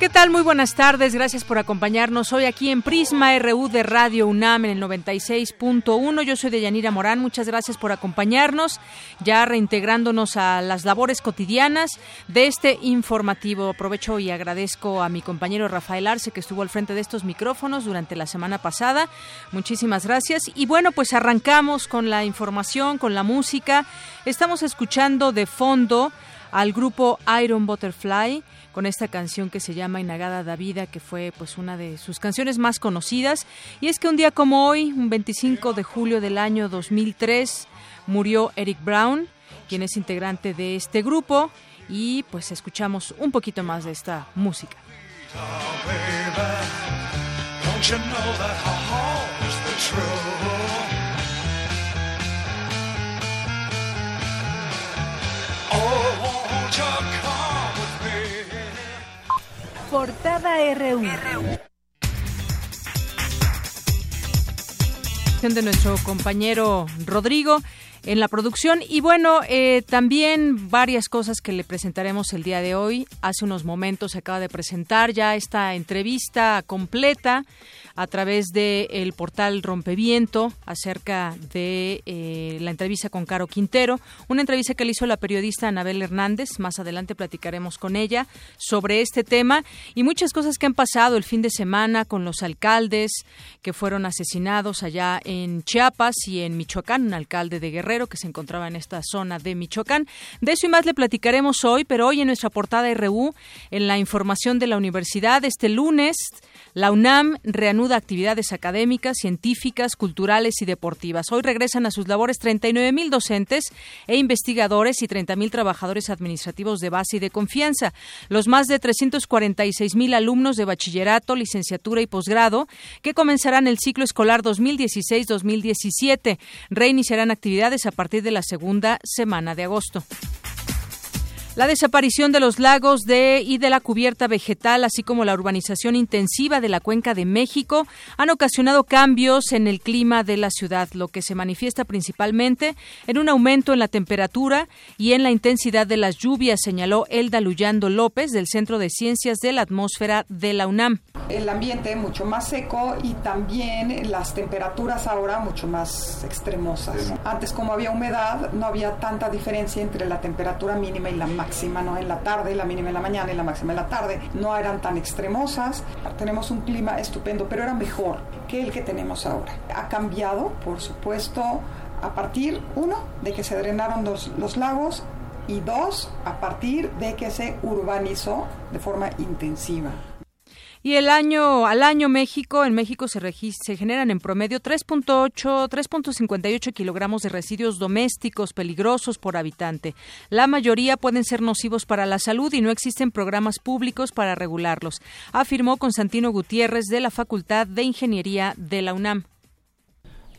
¿Qué tal? Muy buenas tardes, gracias por acompañarnos hoy aquí en Prisma RU de Radio UNAM en el 96.1. Yo soy Deyanira Morán, muchas gracias por acompañarnos, ya reintegrándonos a las labores cotidianas de este informativo. Aprovecho y agradezco a mi compañero Rafael Arce que estuvo al frente de estos micrófonos durante la semana pasada. Muchísimas gracias. Y bueno, pues arrancamos con la información, con la música. Estamos escuchando de fondo al grupo Iron Butterfly con esta canción que se llama Inagada da Vida, que fue pues una de sus canciones más conocidas. Y es que un día como hoy, un 25 de julio del año 2003, murió Eric Brown, quien es integrante de este grupo, y pues escuchamos un poquito más de esta música. Portada RU. de nuestro compañero Rodrigo en la producción y bueno eh, también varias cosas que le presentaremos el día de hoy hace unos momentos se acaba de presentar ya esta entrevista completa a través del el portal Rompeviento acerca de eh, la entrevista con Caro Quintero, una entrevista que le hizo la periodista Anabel Hernández. Más adelante platicaremos con ella sobre este tema y muchas cosas que han pasado el fin de semana con los alcaldes que fueron asesinados allá en Chiapas y en Michoacán, un alcalde de Guerrero que se encontraba en esta zona de Michoacán. De eso y más le platicaremos hoy, pero hoy en nuestra portada RU, en la información de la universidad, este lunes, la UNAM reanuda actividades académicas, científicas, culturales y deportivas. Hoy regresan a sus labores 39 mil docentes e investigadores y 30 mil trabajadores administrativos de base y de confianza. Los más de 346 mil alumnos de bachillerato, licenciatura y posgrado que comenzarán el ciclo escolar 2016-2017 reiniciarán actividades a partir de la segunda semana de agosto. La desaparición de los lagos de y de la cubierta vegetal, así como la urbanización intensiva de la cuenca de México, han ocasionado cambios en el clima de la ciudad, lo que se manifiesta principalmente en un aumento en la temperatura y en la intensidad de las lluvias, señaló Elda Luyando López del Centro de Ciencias de la Atmósfera de la UNAM. El ambiente mucho más seco y también las temperaturas ahora mucho más extremosas. Antes como había humedad, no había tanta diferencia entre la temperatura mínima y la máxima, ¿no? En la tarde, la mínima en la mañana y la máxima en la tarde. No eran tan extremosas. Tenemos un clima estupendo, pero era mejor que el que tenemos ahora. Ha cambiado, por supuesto, a partir, uno, de que se drenaron los, los lagos y dos, a partir de que se urbanizó de forma intensiva. Y el año al año México, en México se, se generan en promedio 3.8, 3.58 kilogramos de residuos domésticos peligrosos por habitante. La mayoría pueden ser nocivos para la salud y no existen programas públicos para regularlos, afirmó Constantino Gutiérrez de la Facultad de Ingeniería de la UNAM.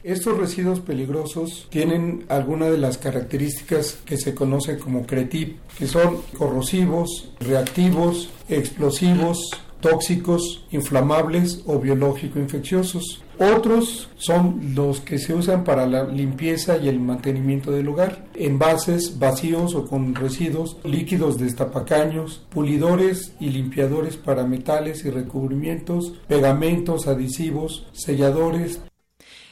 Estos residuos peligrosos tienen algunas de las características que se conocen como CRETIP, que son corrosivos, reactivos, explosivos, tóxicos, inflamables o biológico-infecciosos. Otros son los que se usan para la limpieza y el mantenimiento del hogar, envases vacíos o con residuos, líquidos destapacaños, pulidores y limpiadores para metales y recubrimientos, pegamentos, adhesivos, selladores,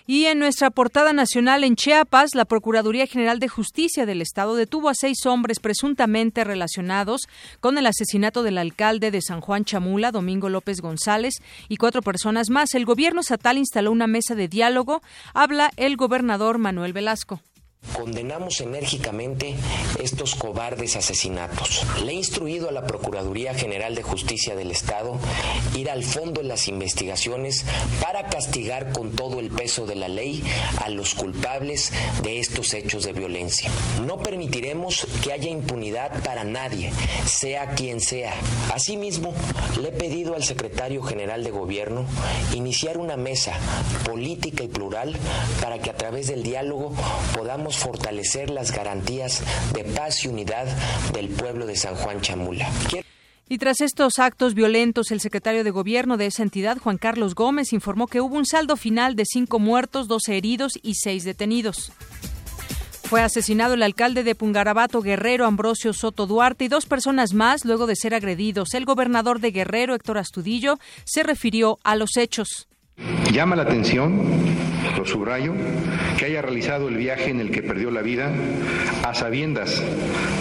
y en nuestra portada nacional en Chiapas, la Procuraduría General de Justicia del Estado detuvo a seis hombres presuntamente relacionados con el asesinato del alcalde de San Juan Chamula, Domingo López González, y cuatro personas más. El gobierno estatal instaló una mesa de diálogo. Habla el gobernador Manuel Velasco. Condenamos enérgicamente estos cobardes asesinatos. Le he instruido a la Procuraduría General de Justicia del Estado ir al fondo en las investigaciones para castigar con todo el peso de la ley a los culpables de estos hechos de violencia. No permitiremos que haya impunidad para nadie, sea quien sea. Asimismo, le he pedido al secretario general de Gobierno iniciar una mesa política y plural para que a través del diálogo podamos fortalecer las garantías de paz y unidad del pueblo de San Juan Chamula. Y tras estos actos violentos, el secretario de Gobierno de esa entidad, Juan Carlos Gómez, informó que hubo un saldo final de cinco muertos, doce heridos y seis detenidos. Fue asesinado el alcalde de Pungarabato, Guerrero, Ambrosio Soto Duarte, y dos personas más luego de ser agredidos. El gobernador de Guerrero, Héctor Astudillo, se refirió a los hechos. Llama la atención, lo subrayo, que haya realizado el viaje en el que perdió la vida a sabiendas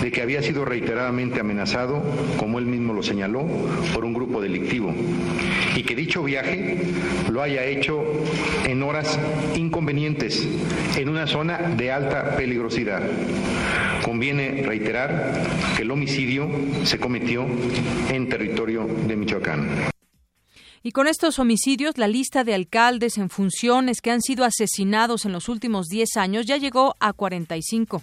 de que había sido reiteradamente amenazado, como él mismo lo señaló, por un grupo delictivo y que dicho viaje lo haya hecho en horas inconvenientes, en una zona de alta peligrosidad. Conviene reiterar que el homicidio se cometió en territorio de Michoacán. Y con estos homicidios, la lista de alcaldes en funciones que han sido asesinados en los últimos 10 años ya llegó a 45.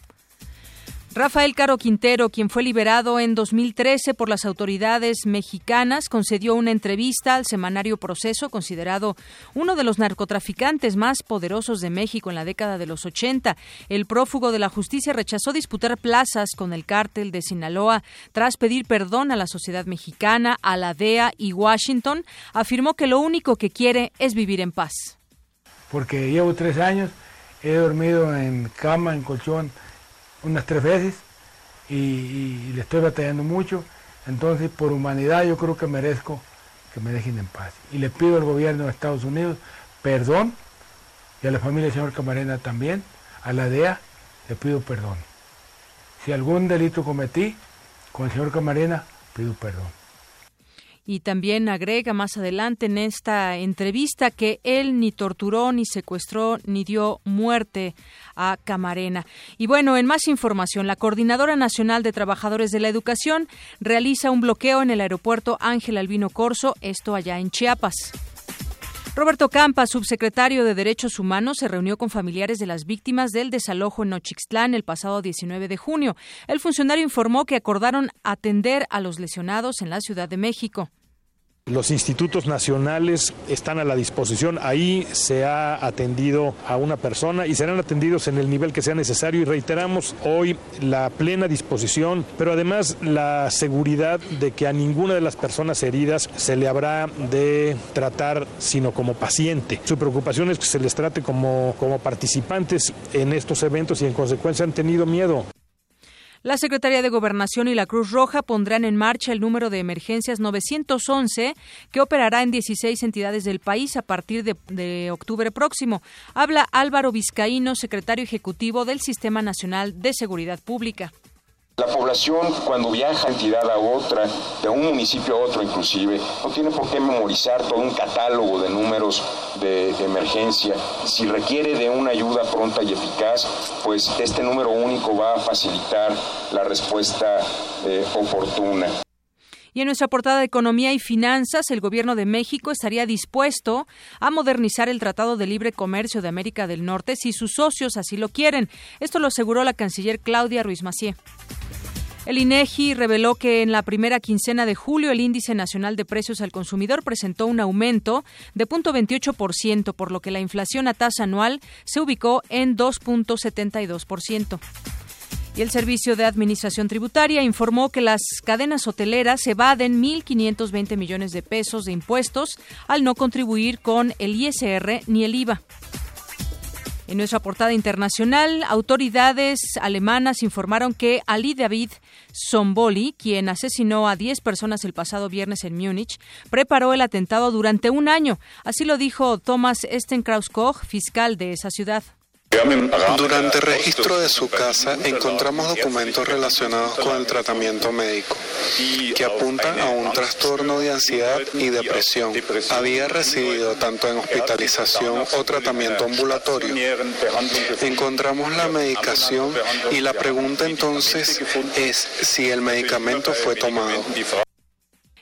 Rafael Caro Quintero, quien fue liberado en 2013 por las autoridades mexicanas, concedió una entrevista al semanario Proceso, considerado uno de los narcotraficantes más poderosos de México en la década de los 80. El prófugo de la justicia rechazó disputar plazas con el cártel de Sinaloa tras pedir perdón a la sociedad mexicana, a la DEA y Washington. Afirmó que lo único que quiere es vivir en paz. Porque llevo tres años, he dormido en cama, en colchón unas tres veces y, le estoy batallando mucho. Entonces, por humanidad, yo creo que merezco que me dejen en paz. Y le pido al gobierno de Estados Unidos perdón y a la familia del señor Camarena también, a la DEA, le pido perdón. Si algún delito cometí con el señor Camarena, pido perdón. Y también agrega más adelante en esta entrevista que él ni torturó, ni secuestró, ni dio muerte a Camarena. Y bueno, en más información, la Coordinadora Nacional de Trabajadores de la Educación realiza un bloqueo en el aeropuerto Ángel Albino Corso, esto allá en Chiapas. Roberto Campa, subsecretario de Derechos Humanos, se reunió con familiares de las víctimas del desalojo en Nochixtlán el pasado 19 de junio. El funcionario informó que acordaron atender a los lesionados en la Ciudad de México. Los institutos nacionales están a la disposición. Ahí se ha atendido a una persona y serán atendidos en el nivel que sea necesario y reiteramos hoy la plena disposición, pero además la seguridad de que a ninguna de las personas heridas se le habrá de tratar sino como paciente. Su preocupación es que se les trate como, como participantes en estos eventos y en consecuencia han tenido miedo. La Secretaría de Gobernación y la Cruz Roja pondrán en marcha el número de emergencias 911 que operará en 16 entidades del país a partir de, de, octubre próximo. Habla Álvaro Vizcaíno, secretario ejecutivo del Sistema Nacional de Seguridad Pública. La población cuando viaja entidad a otra, de un municipio a otro inclusive, no tiene por qué memorizar todo un catálogo de números de, emergencia. Si requiere de una ayuda pronta y eficaz, pues este número único va a facilitar la respuesta eh, oportuna. Y en nuestra portada de Economía y Finanzas, el Gobierno de México estaría dispuesto a modernizar el Tratado de Libre Comercio de América del Norte si sus socios así lo quieren. Esto lo aseguró la canciller Claudia Ruiz Macié. El INEGI reveló que en la primera quincena de julio el índice nacional de precios al consumidor presentó un aumento de 0.28%, por lo que la inflación a tasa anual se ubicó en 2.72%. Y el Servicio de Administración Tributaria informó que las cadenas hoteleras evaden 1.520 millones de pesos de impuestos al no contribuir con el ISR ni el IVA. En nuestra portada internacional, autoridades alemanas informaron que Ali David Somboli, quien asesinó a 10 personas el pasado viernes en Múnich, preparó el atentado durante un año. Así lo dijo Thomas Estenkrauskoch, fiscal de esa ciudad. Durante el registro de su casa encontramos documentos relacionados con el tratamiento médico que apuntan a un trastorno de ansiedad y depresión. Había recibido tanto en hospitalización o tratamiento ambulatorio. Encontramos la medicación y la pregunta entonces es si el medicamento fue tomado.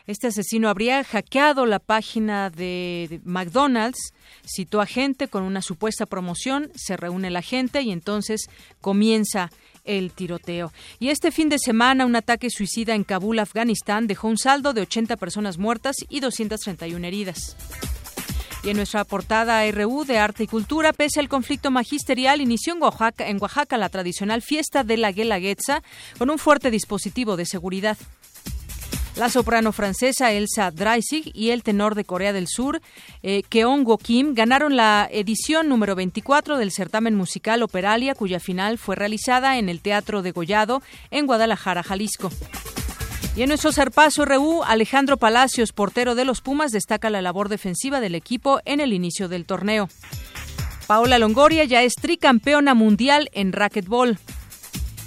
Este asesino habría hackeado la página de McDonald's, citó a gente con una supuesta promoción, se reúne la gente y entonces comienza el tiroteo. Y este fin de semana un ataque suicida en Kabul, Afganistán, dejó un saldo de 80 personas muertas y 231 heridas. Y en nuestra portada RU de Arte y Cultura, pese al conflicto magisterial, inició en Oaxaca, en Oaxaca la tradicional fiesta de la Guelaguetza con un fuerte dispositivo de seguridad. La soprano francesa Elsa Dreisig y el tenor de Corea del Sur, eh, Keongo Kim, ganaron la edición número 24 del certamen musical Operalia, cuya final fue realizada en el Teatro de Gollado, en Guadalajara, Jalisco. Y en nuestro zarpazo RU, Alejandro Palacios, portero de los Pumas, destaca la labor defensiva del equipo en el inicio del torneo. Paola Longoria ya es tricampeona mundial en racquetball.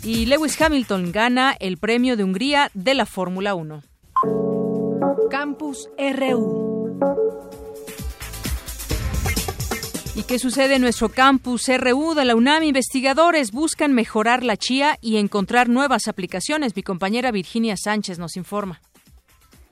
Y Lewis Hamilton gana el premio de Hungría de la Fórmula 1. Campus RU. ¿Y qué sucede en nuestro campus RU de la UNAM? Investigadores buscan mejorar la chía y encontrar nuevas aplicaciones. Mi compañera Virginia Sánchez nos informa.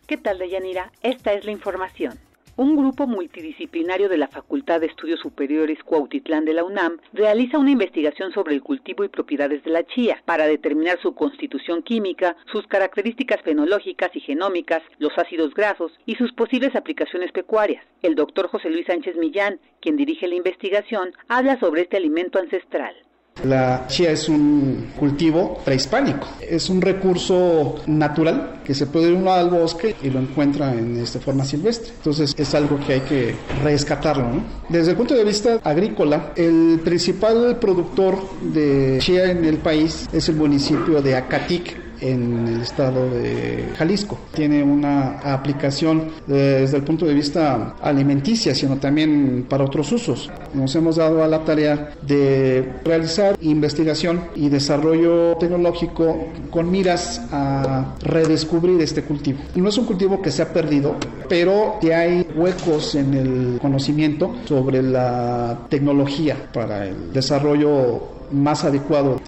¿Qué tal, Deyanira? Esta es la información un grupo multidisciplinario de la Facultad de Estudios Superiores Cuautitlán de la UNAM realiza una investigación sobre el cultivo y propiedades de la chía para determinar su constitución química, sus características fenológicas y genómicas, los ácidos grasos y sus posibles aplicaciones pecuarias. El doctor José Luis Sánchez Millán, quien dirige la investigación, habla sobre este alimento ancestral. La chía es un cultivo prehispánico, es un recurso natural que se puede ir uno al bosque y lo encuentra en esta forma silvestre. Entonces es algo que hay que rescatarlo. Desde el punto de vista agrícola, el principal productor de chía en el país es el municipio de Acatic, en el estado de Jalisco. Tiene una aplicación desde el punto de vista alimenticia, sino también para otros usos. Nos hemos dado a la tarea de realizar investigación y desarrollo tecnológico con miras a redescubrir este cultivo. No es un cultivo que se ha perdido, pero que hay huecos en el conocimiento sobre la tecnología para el desarrollo más adecuado.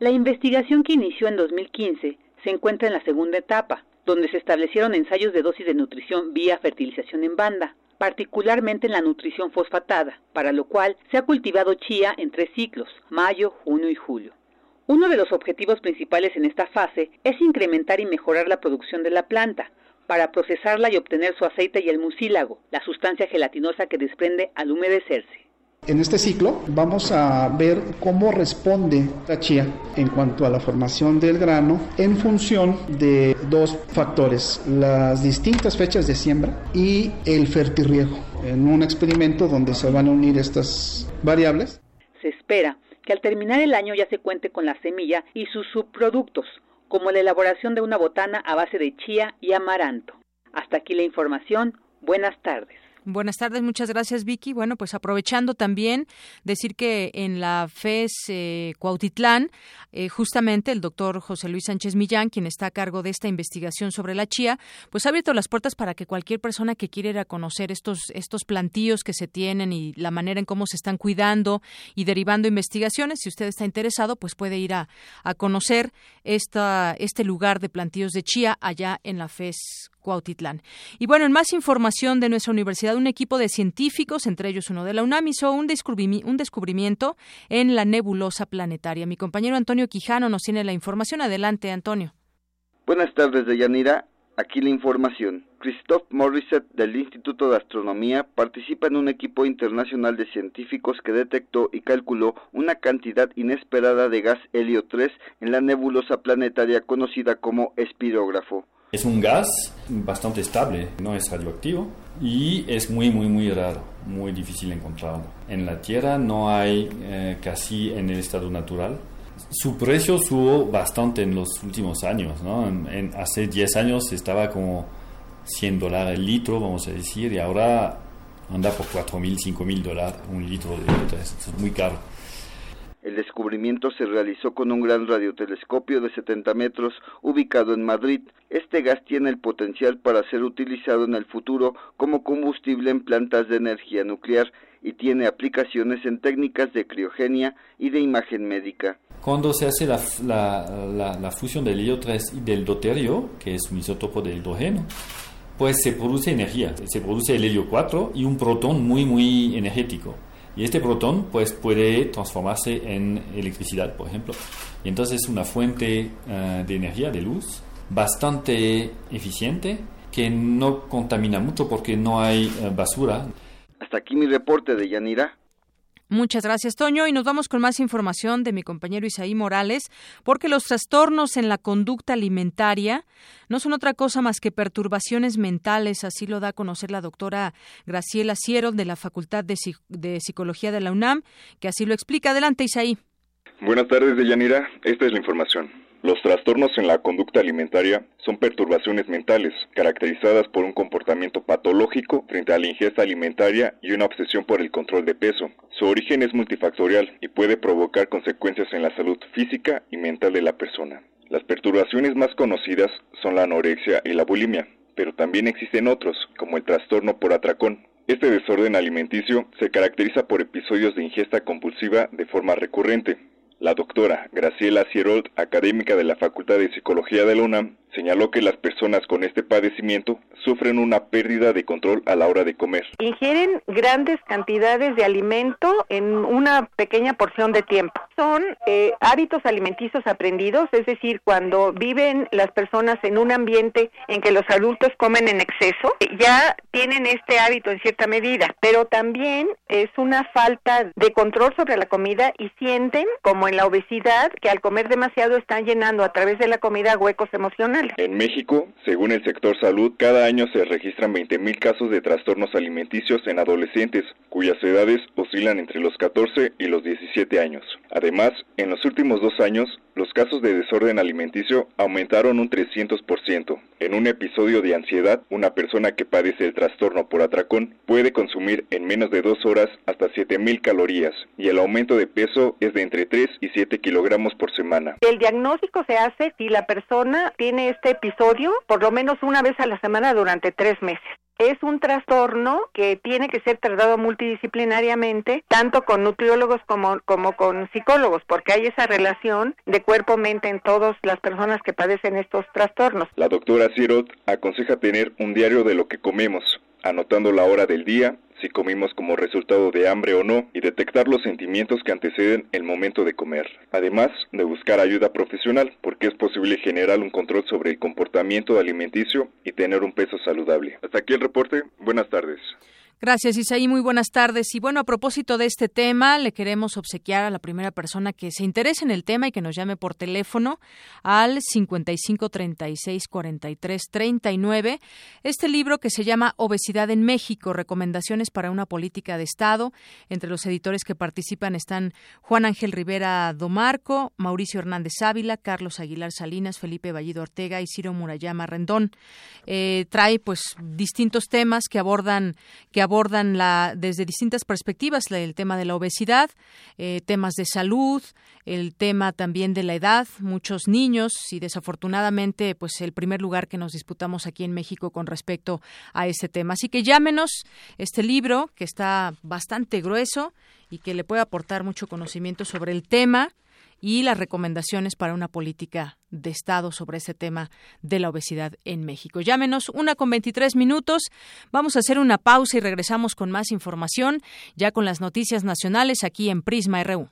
La investigación que inició en 2015 se encuentra en la segunda etapa, donde se establecieron ensayos de dosis de nutrición vía fertilización en banda, particularmente en la nutrición fosfatada, para lo cual se ha cultivado chía en tres ciclos, mayo, junio y julio. Uno de los objetivos principales en esta fase es incrementar y mejorar la producción de la planta, para procesarla y obtener su aceite y el mucílago, la sustancia gelatinosa que desprende al humedecerse. En este ciclo vamos a ver cómo responde la chía en cuanto a la formación del grano en función de dos factores, las distintas fechas de siembra y el fertirriego, en un experimento donde se van a unir estas variables. Se espera que al terminar el año ya se cuente con la semilla y sus subproductos, como la elaboración de una botana a base de chía y amaranto. Hasta aquí la información. Buenas tardes. Buenas tardes, muchas gracias Vicky. Bueno, pues aprovechando también decir que en la FES eh, Cuautitlán, eh, justamente el doctor José Luis Sánchez Millán, quien está a cargo de esta investigación sobre la chía, pues ha abierto las puertas para que cualquier persona que quiera ir a conocer estos, estos plantíos que se tienen y la manera en cómo se están cuidando y derivando investigaciones, si usted está interesado, pues puede ir a, a conocer esta, este lugar de plantíos de chía allá en la FES Cuautitlán. Y bueno, en más información de nuestra universidad, un equipo de científicos, entre ellos uno de la UNAM, hizo un, un descubrimiento en la nebulosa planetaria. Mi compañero Antonio Quijano nos tiene la información. Adelante, Antonio. Buenas tardes, Deyanira. Aquí la información. Christophe Morissette del Instituto de Astronomía participa en un equipo internacional de científicos que detectó y calculó una cantidad inesperada de gas helio 3 en la nebulosa planetaria conocida como espirógrafo. Es un gas bastante estable, no es radioactivo y es muy, muy, muy raro, muy difícil encontrarlo. En la Tierra no hay eh, casi en el estado natural. Su precio subió bastante en los últimos años, ¿no? En, hace 10 años estaba como 100 dólares el litro, vamos a decir, y ahora anda por 4.000, 5.000 dólares un litro de helio 3. Es muy caro. El descubrimiento se realizó con un gran radiotelescopio de 70 metros ubicado en Madrid. Este gas tiene el potencial para ser utilizado en el futuro como combustible en plantas de energía nuclear y tiene aplicaciones en técnicas de criogenia y de imagen médica. Cuando se hace la, fusión del helio 3 y del deuterio, que es un isótopo de hidrógeno, pues se produce energía. Se produce el helio 4 y un protón muy, muy energético. Y este protón pues, puede transformarse en electricidad, por ejemplo. Y entonces es una fuente uh, de energía, de luz, bastante eficiente, que no contamina mucho porque no hay uh, basura. Hasta aquí mi reporte de Yanira. Muchas gracias, Toño. Y nos vamos con más información de mi compañero Isaí Morales, porque los trastornos en la conducta alimentaria no son otra cosa más que perturbaciones mentales, así lo da a conocer la doctora Graciela Ciero de la Facultad de, de Psicología de la UNAM, que así lo explica. Adelante, Isaí. Buenas tardes, Deyanira. Esta es la información. Los trastornos en la conducta alimentaria son perturbaciones mentales caracterizadas por un comportamiento patológico frente a la ingesta alimentaria y una obsesión por el control de peso. Su origen es multifactorial y puede provocar consecuencias en la salud física y mental de la persona. Las perturbaciones más conocidas son la anorexia y la bulimia, pero también existen otros, como el trastorno por atracón. Este desorden alimenticio se caracteriza por episodios de ingesta compulsiva de forma recurrente, la doctora Graciela Cierold, académica de la Facultad de Psicología de la UNAM, señaló que las personas con este padecimiento sufren una pérdida de control a la hora de comer. Ingieren grandes cantidades de alimento en una pequeña porción de tiempo. Son eh, hábitos alimenticios aprendidos, es decir, cuando viven las personas en un ambiente en que los adultos comen en exceso, ya tienen este hábito en cierta medida, pero también es una falta de control sobre la comida y sienten como en la obesidad, que al comer demasiado están llenando a través de la comida huecos emocionales. En México, según el sector salud, cada año se registran 20.000 casos de trastornos alimenticios en adolescentes, cuyas edades oscilan entre los 14 y los 17 años. Además, en los últimos dos años, los casos de desorden alimenticio aumentaron un 300%. En un episodio de ansiedad, una persona que padece el trastorno por atracón puede consumir en menos de dos horas hasta 7.000 calorías y el aumento de peso es de entre 3 y 7 kilogramos por semana. El diagnóstico se hace si la persona tiene este episodio por lo menos una vez a la semana durante tres meses es un trastorno que tiene que ser tratado multidisciplinariamente, tanto con nutriólogos como, como con psicólogos, porque hay esa relación de cuerpo-mente en todas las personas que padecen estos trastornos. La doctora Sirot aconseja tener un diario de lo que comemos, anotando la hora del día, si comimos como resultado de hambre o no y detectar los sentimientos que anteceden el momento de comer. Además de buscar ayuda profesional, porque es posible generar un control sobre el comportamiento alimenticio y tener un peso saludable. Hasta aquí el reporte. Buenas tardes. Gracias, Isaí. Muy buenas tardes. Y bueno, a propósito de este tema, le queremos obsequiar a la primera persona que se interese en el tema y que nos llame por teléfono al 55 36 43 39 este libro que se llama Obesidad en México, recomendaciones para una política de Estado. Entre los editores que participan están Juan Ángel Rivera Domarco, Mauricio Hernández Ávila, Carlos Aguilar Salinas, Felipe Vallido Ortega y Ciro Murayama Rendón. Eh, trae pues distintos temas que abordan que abordan la, desde distintas perspectivas el tema de la obesidad, eh, temas de salud, el tema también de la edad, muchos niños y desafortunadamente pues el primer lugar que nos disputamos aquí en México con respecto a este tema. Así que llámenos este libro que está bastante grueso y que le puede aportar mucho conocimiento sobre el tema y las recomendaciones para una política de Estado sobre ese tema de la obesidad en México. Llámenos una con 23 minutos. Vamos a hacer una pausa y regresamos con más información, ya con las noticias nacionales aquí en Prisma RU.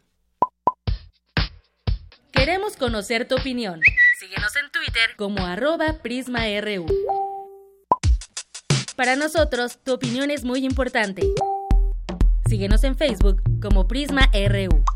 Queremos conocer tu opinión. Síguenos en Twitter como arroba PrismaRU. Para nosotros, tu opinión es muy importante. Síguenos en Facebook como Prisma RU.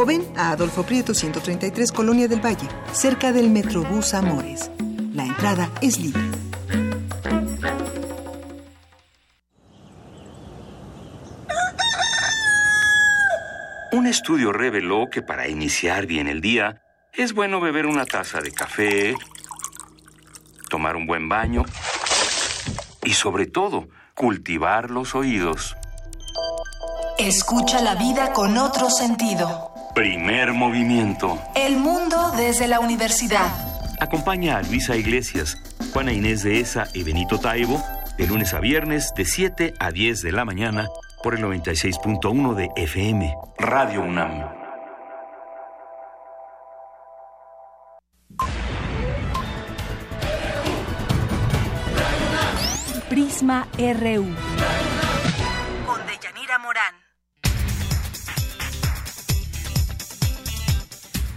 o ven a Adolfo Prieto 133 Colonia del Valle, cerca del Metrobús Amores. La entrada es libre. Un estudio reveló que para iniciar bien el día es bueno beber una taza de café, tomar un buen baño y sobre todo cultivar los oídos. Escucha la vida con otro sentido. Primer movimiento. El mundo desde la universidad. Acompaña a Luisa Iglesias, Juana Inés de Esa y Benito Taibo de lunes a viernes de 7 a 10 de la mañana por el 96.1 de FM, Radio UNAM. Prisma RU.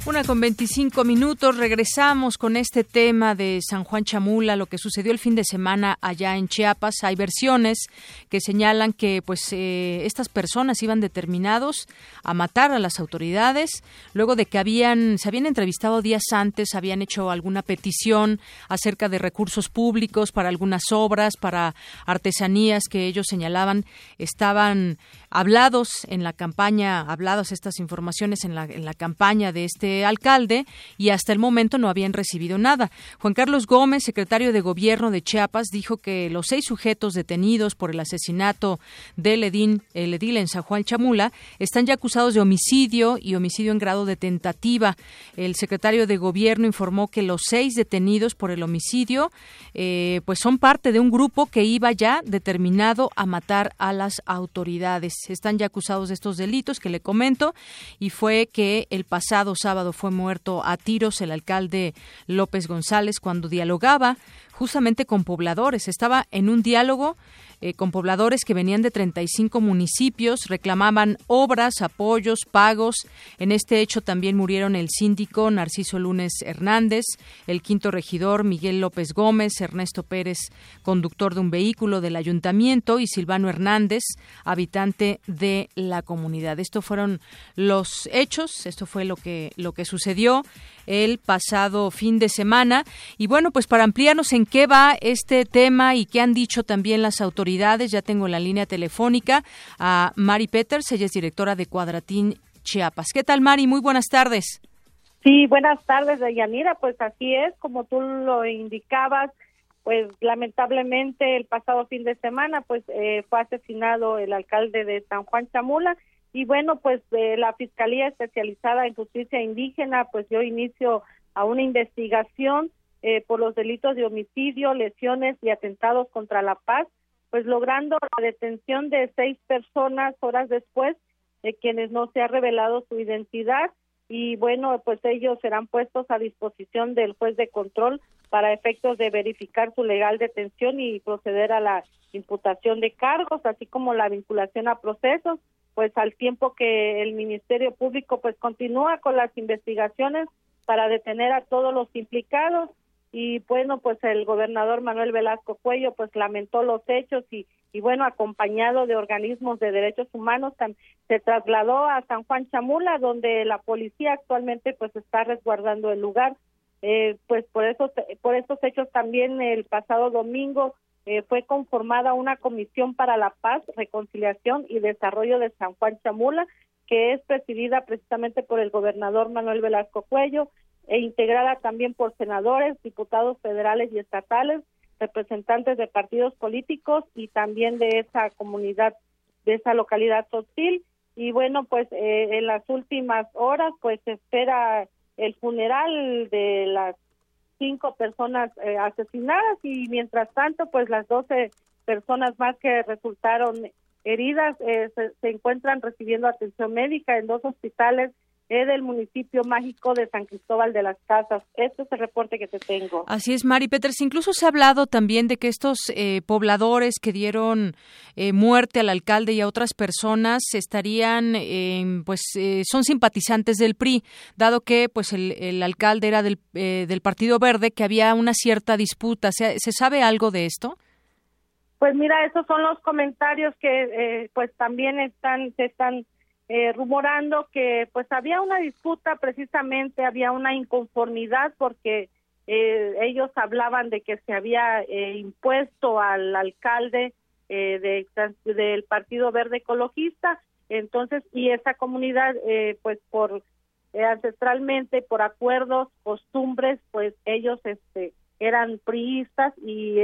Una con 25 minutos, regresamos con este tema de San Juan Chamula, lo que sucedió el fin de semana allá en Chiapas. Hay versiones que señalan que pues eh, estas personas iban determinados a matar a las autoridades, luego de que habían, se habían entrevistado días antes, habían hecho alguna petición acerca de recursos públicos para algunas obras, para artesanías que ellos señalaban estaban hablados en la campaña, hablados estas informaciones en la, en la campaña de este alcalde y hasta el momento no habían recibido nada. Juan Carlos Gómez, secretario de Gobierno de Chiapas, dijo que los seis sujetos detenidos por el asesinato del edil, el edil en San Juan Chamula están ya acusados de homicidio y homicidio en grado de tentativa. El secretario de Gobierno informó que los seis detenidos por el homicidio eh, pues son parte de un grupo que iba ya determinado a matar a las autoridades están ya acusados de estos delitos que le comento y fue que el pasado sábado fue muerto a tiros el alcalde López González cuando dialogaba justamente con pobladores. Estaba en un diálogo eh, con pobladores que venían de 35 municipios, reclamaban obras, apoyos, pagos. En este hecho también murieron el síndico Narciso Lunes Hernández, el quinto regidor Miguel López Gómez, Ernesto Pérez, conductor de un vehículo del ayuntamiento, y Silvano Hernández, habitante de la comunidad. Estos fueron los hechos, esto fue lo que, lo que sucedió el pasado fin de semana. Y bueno, pues para ampliarnos en qué va este tema y qué han dicho también las autoridades, ya tengo en la línea telefónica a Mari Peters, ella es directora de Cuadratín Chiapas. ¿Qué tal, Mari? Muy buenas tardes. Sí, buenas tardes, Yanira. Pues así es, como tú lo indicabas, pues lamentablemente el pasado fin de semana pues eh, fue asesinado el alcalde de San Juan Chamula y bueno, pues eh, la Fiscalía Especializada en Justicia Indígena pues dio inicio a una investigación eh, por los delitos de homicidio, lesiones y atentados contra la paz, pues logrando la detención de seis personas horas después de quienes no se ha revelado su identidad. Y bueno, pues ellos serán puestos a disposición del juez de control para efectos de verificar su legal detención y proceder a la imputación de cargos, así como la vinculación a procesos pues al tiempo que el Ministerio Público pues continúa con las investigaciones para detener a todos los implicados. Y bueno pues el gobernador Manuel Velasco Cuello pues lamentó los hechos y, y bueno acompañado de organismos de derechos humanos se trasladó a San Juan Chamula donde la policía actualmente pues está resguardando el lugar. Eh, pues por eso por estos hechos también el pasado domingo eh, fue conformada una comisión para la paz, reconciliación y desarrollo de San Juan Chamula, que es presidida precisamente por el gobernador Manuel Velasco Cuello e integrada también por senadores, diputados federales y estatales, representantes de partidos políticos y también de esa comunidad, de esa localidad hostil. Y bueno, pues eh, en las últimas horas, pues se espera el funeral de las cinco personas eh, asesinadas y mientras tanto pues las doce personas más que resultaron heridas eh, se, encuentran recibiendo atención médica en dos hospitales es del municipio mágico de San Cristóbal de las Casas. Este es el reporte que te tengo. Así es, Mari Peters. Incluso se ha hablado también de que estos eh, pobladores que dieron eh, muerte al alcalde y a otras personas estarían, pues, eh, son simpatizantes del PRI, dado que, pues, el, alcalde era del, del, Partido Verde, que había una cierta disputa. ¿Se, ¿Se sabe algo de esto? Pues mira, esos son los comentarios que, pues, también están, se están eh, rumorando que pues había una disputa precisamente, había una inconformidad porque eh, ellos hablaban de que se había eh, impuesto al alcalde de, del Partido Verde Ecologista, entonces, y esa comunidad pues por ancestralmente, por acuerdos, costumbres, pues ellos este eran priistas y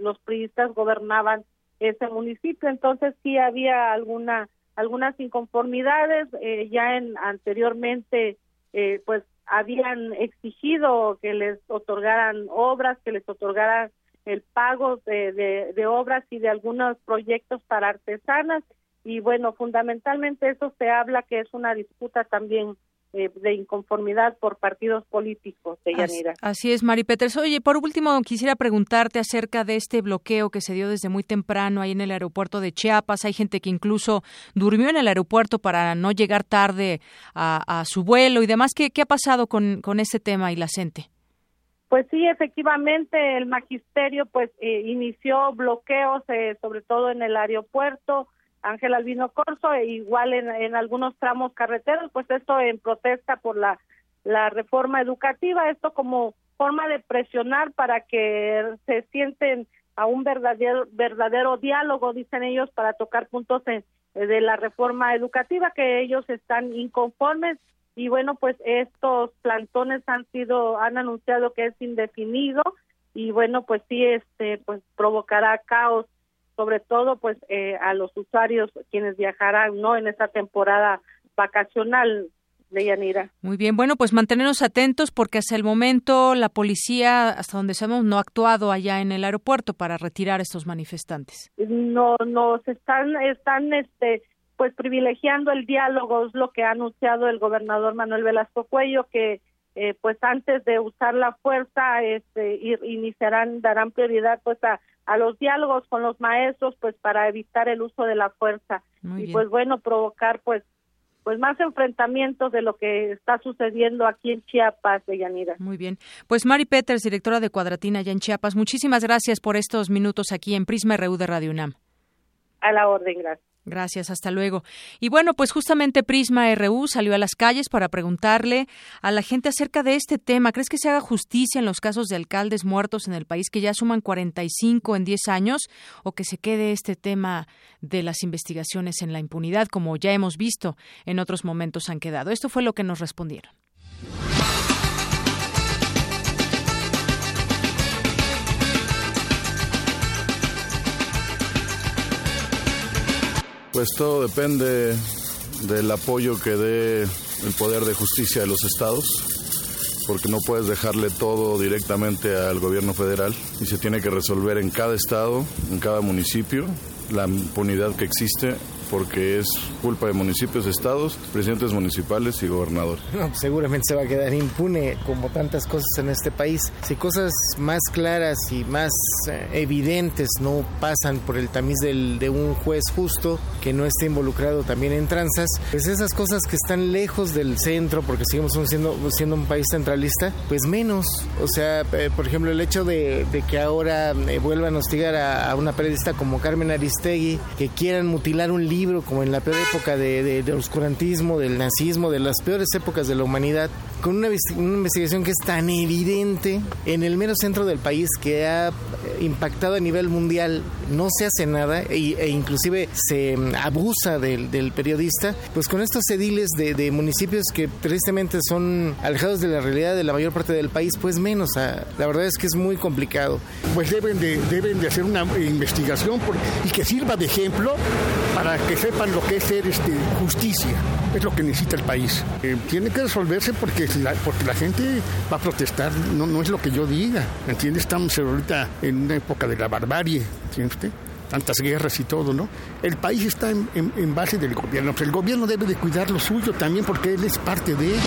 los priistas gobernaban ese municipio, entonces sí había alguna algunas inconformidades eh, ya en anteriormente eh, pues habían exigido que les otorgaran obras que les otorgaran el pago de, de, obras y de algunos proyectos para artesanas. Y bueno fundamentalmente eso se habla que es una disputa también eh, de inconformidad por partidos políticos de Yanira. Así, es, Mari Peters. Oye, por último, quisiera preguntarte acerca de este bloqueo que se dio desde muy temprano ahí en el aeropuerto de Chiapas. Hay gente que incluso durmió en el aeropuerto para no llegar tarde a, su vuelo y demás. ¿Qué, qué ha pasado con, con este tema y la gente? Pues sí, efectivamente, el magisterio pues eh, inició bloqueos, eh, sobre todo en el aeropuerto, Ángel Albino Corso, e igual en, en algunos tramos carreteros, pues esto en protesta por la, la reforma educativa, esto como forma de presionar para que se sienten a un verdadero, verdadero diálogo, dicen ellos, para tocar puntos de la reforma educativa, que ellos están inconformes. Y bueno, pues estos plantones han sido, han anunciado que es indefinido y bueno, pues sí, este, pues provocará caos sobre todo pues eh, a los usuarios quienes viajarán no en esta temporada vacacional de Yanira. Muy bien, bueno, pues mantenernos atentos porque hasta el momento la policía, hasta donde sabemos, no ha actuado allá en el aeropuerto para retirar a estos manifestantes. No, no, se están, están, este, pues privilegiando el diálogo, es lo que ha anunciado el gobernador Manuel Velasco Cuello, que eh, pues antes de usar la fuerza, este, iniciarán, darán prioridad pues a a los diálogos con los maestros pues para evitar el uso de la fuerza y pues bueno provocar pues pues más enfrentamientos de lo que está sucediendo aquí en Chiapas, de Yanira. Muy bien. Pues Mari Peters, directora de Cuadratina allá en Chiapas, muchísimas gracias por estos minutos aquí en Prisma RU de Radio UNAM. A la orden, gracias. Gracias, hasta luego. Y bueno, pues justamente Prisma RU salió a las calles para preguntarle a la gente acerca de este tema. ¿Crees que se haga justicia en los casos de alcaldes muertos en el país que ya suman 45 en 10 años o que se quede este tema de las investigaciones en la impunidad como ya hemos visto en otros momentos han quedado? Esto fue lo que nos respondieron. Pues todo depende del apoyo que dé el Poder de Justicia de los estados, porque no puedes dejarle todo directamente al gobierno federal y se tiene que resolver en cada estado, en cada municipio, la impunidad que existe porque es culpa de municipios, estados, presidentes municipales y gobernadores. Pues seguramente se va a quedar impune como tantas cosas en este país. Si cosas más claras y más eh, evidentes no pasan por el tamiz del, de un juez justo que no esté involucrado también en tranzas, pues esas cosas que están lejos del centro, porque seguimos siendo, siendo un país centralista, pues menos. O sea, eh, por ejemplo, el hecho de, que ahora eh, vuelvan a hostigar a, a, una periodista como Carmen Aristegui, que quieran mutilar un libro libro como en la peor época de, del oscurantismo, del nazismo, de las peores épocas de la humanidad, con una, investigación que es tan evidente en el mero centro del país que ha impactado a nivel mundial, no se hace nada e, e inclusive se mm, abusa del, periodista, pues con estos ediles de, municipios que tristemente son alejados de la realidad de la mayor parte del país, pues menos. la verdad es que es muy complicado. Pues deben de, deben de hacer una investigación y que sirva de ejemplo para que sepan lo que es ser este, justicia. Es lo que necesita el país. Eh, tiene que resolverse porque la, porque la gente va a protestar. No, no es lo que yo diga. ¿Entiende? Estamos ahorita en una época de la barbarie. ¿Entiende tantas guerras y todo, ¿no? El país está en, base del gobierno, el gobierno debe de cuidar lo suyo también porque él es parte de él.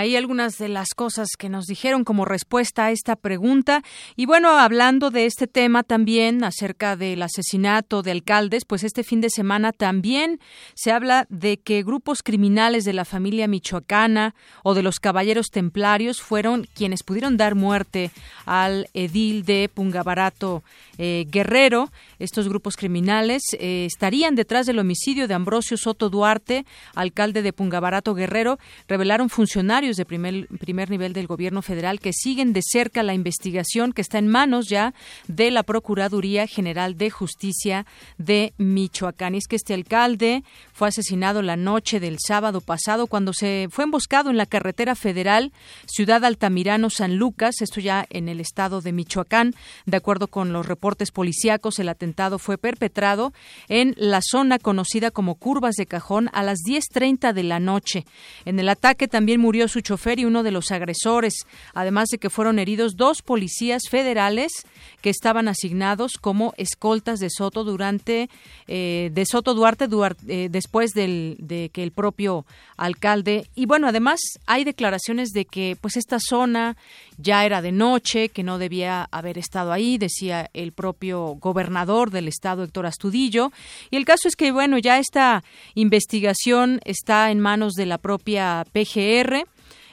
Ahí algunas de las cosas que nos dijeron como respuesta a esta pregunta. Y bueno, hablando de este tema también acerca del asesinato de alcaldes, pues este fin de semana también se habla de que grupos criminales de la familia michoacana o de los caballeros templarios fueron quienes pudieron dar muerte al edil de Pungabarato eh, Guerrero. Estos grupos criminales eh, estarían detrás del homicidio de Ambrosio Soto Duarte, alcalde de Pungabarato Guerrero, revelaron funcionarios de primer, primer nivel del gobierno federal que siguen de cerca la investigación que está en manos ya de la Procuraduría General de Justicia de Michoacán. Es que este alcalde fue asesinado la noche del sábado pasado cuando se fue emboscado en la carretera federal Ciudad Altamirano-San Lucas, esto ya en el estado de Michoacán. De acuerdo con los reportes policíacos, el atentado fue perpetrado en la zona conocida como Curvas de Cajón a las 10.30 de la noche. En el ataque también murió su chofer y uno de los agresores, además de que fueron heridos dos policías federales que estaban asignados como escoltas de Soto durante eh, de Soto Duarte, eh, después del, de que el propio alcalde y bueno además hay declaraciones de que pues esta zona ya era de noche que no debía haber estado ahí decía el propio gobernador del estado Héctor Astudillo y el caso es que bueno ya esta investigación está en manos de la propia PGR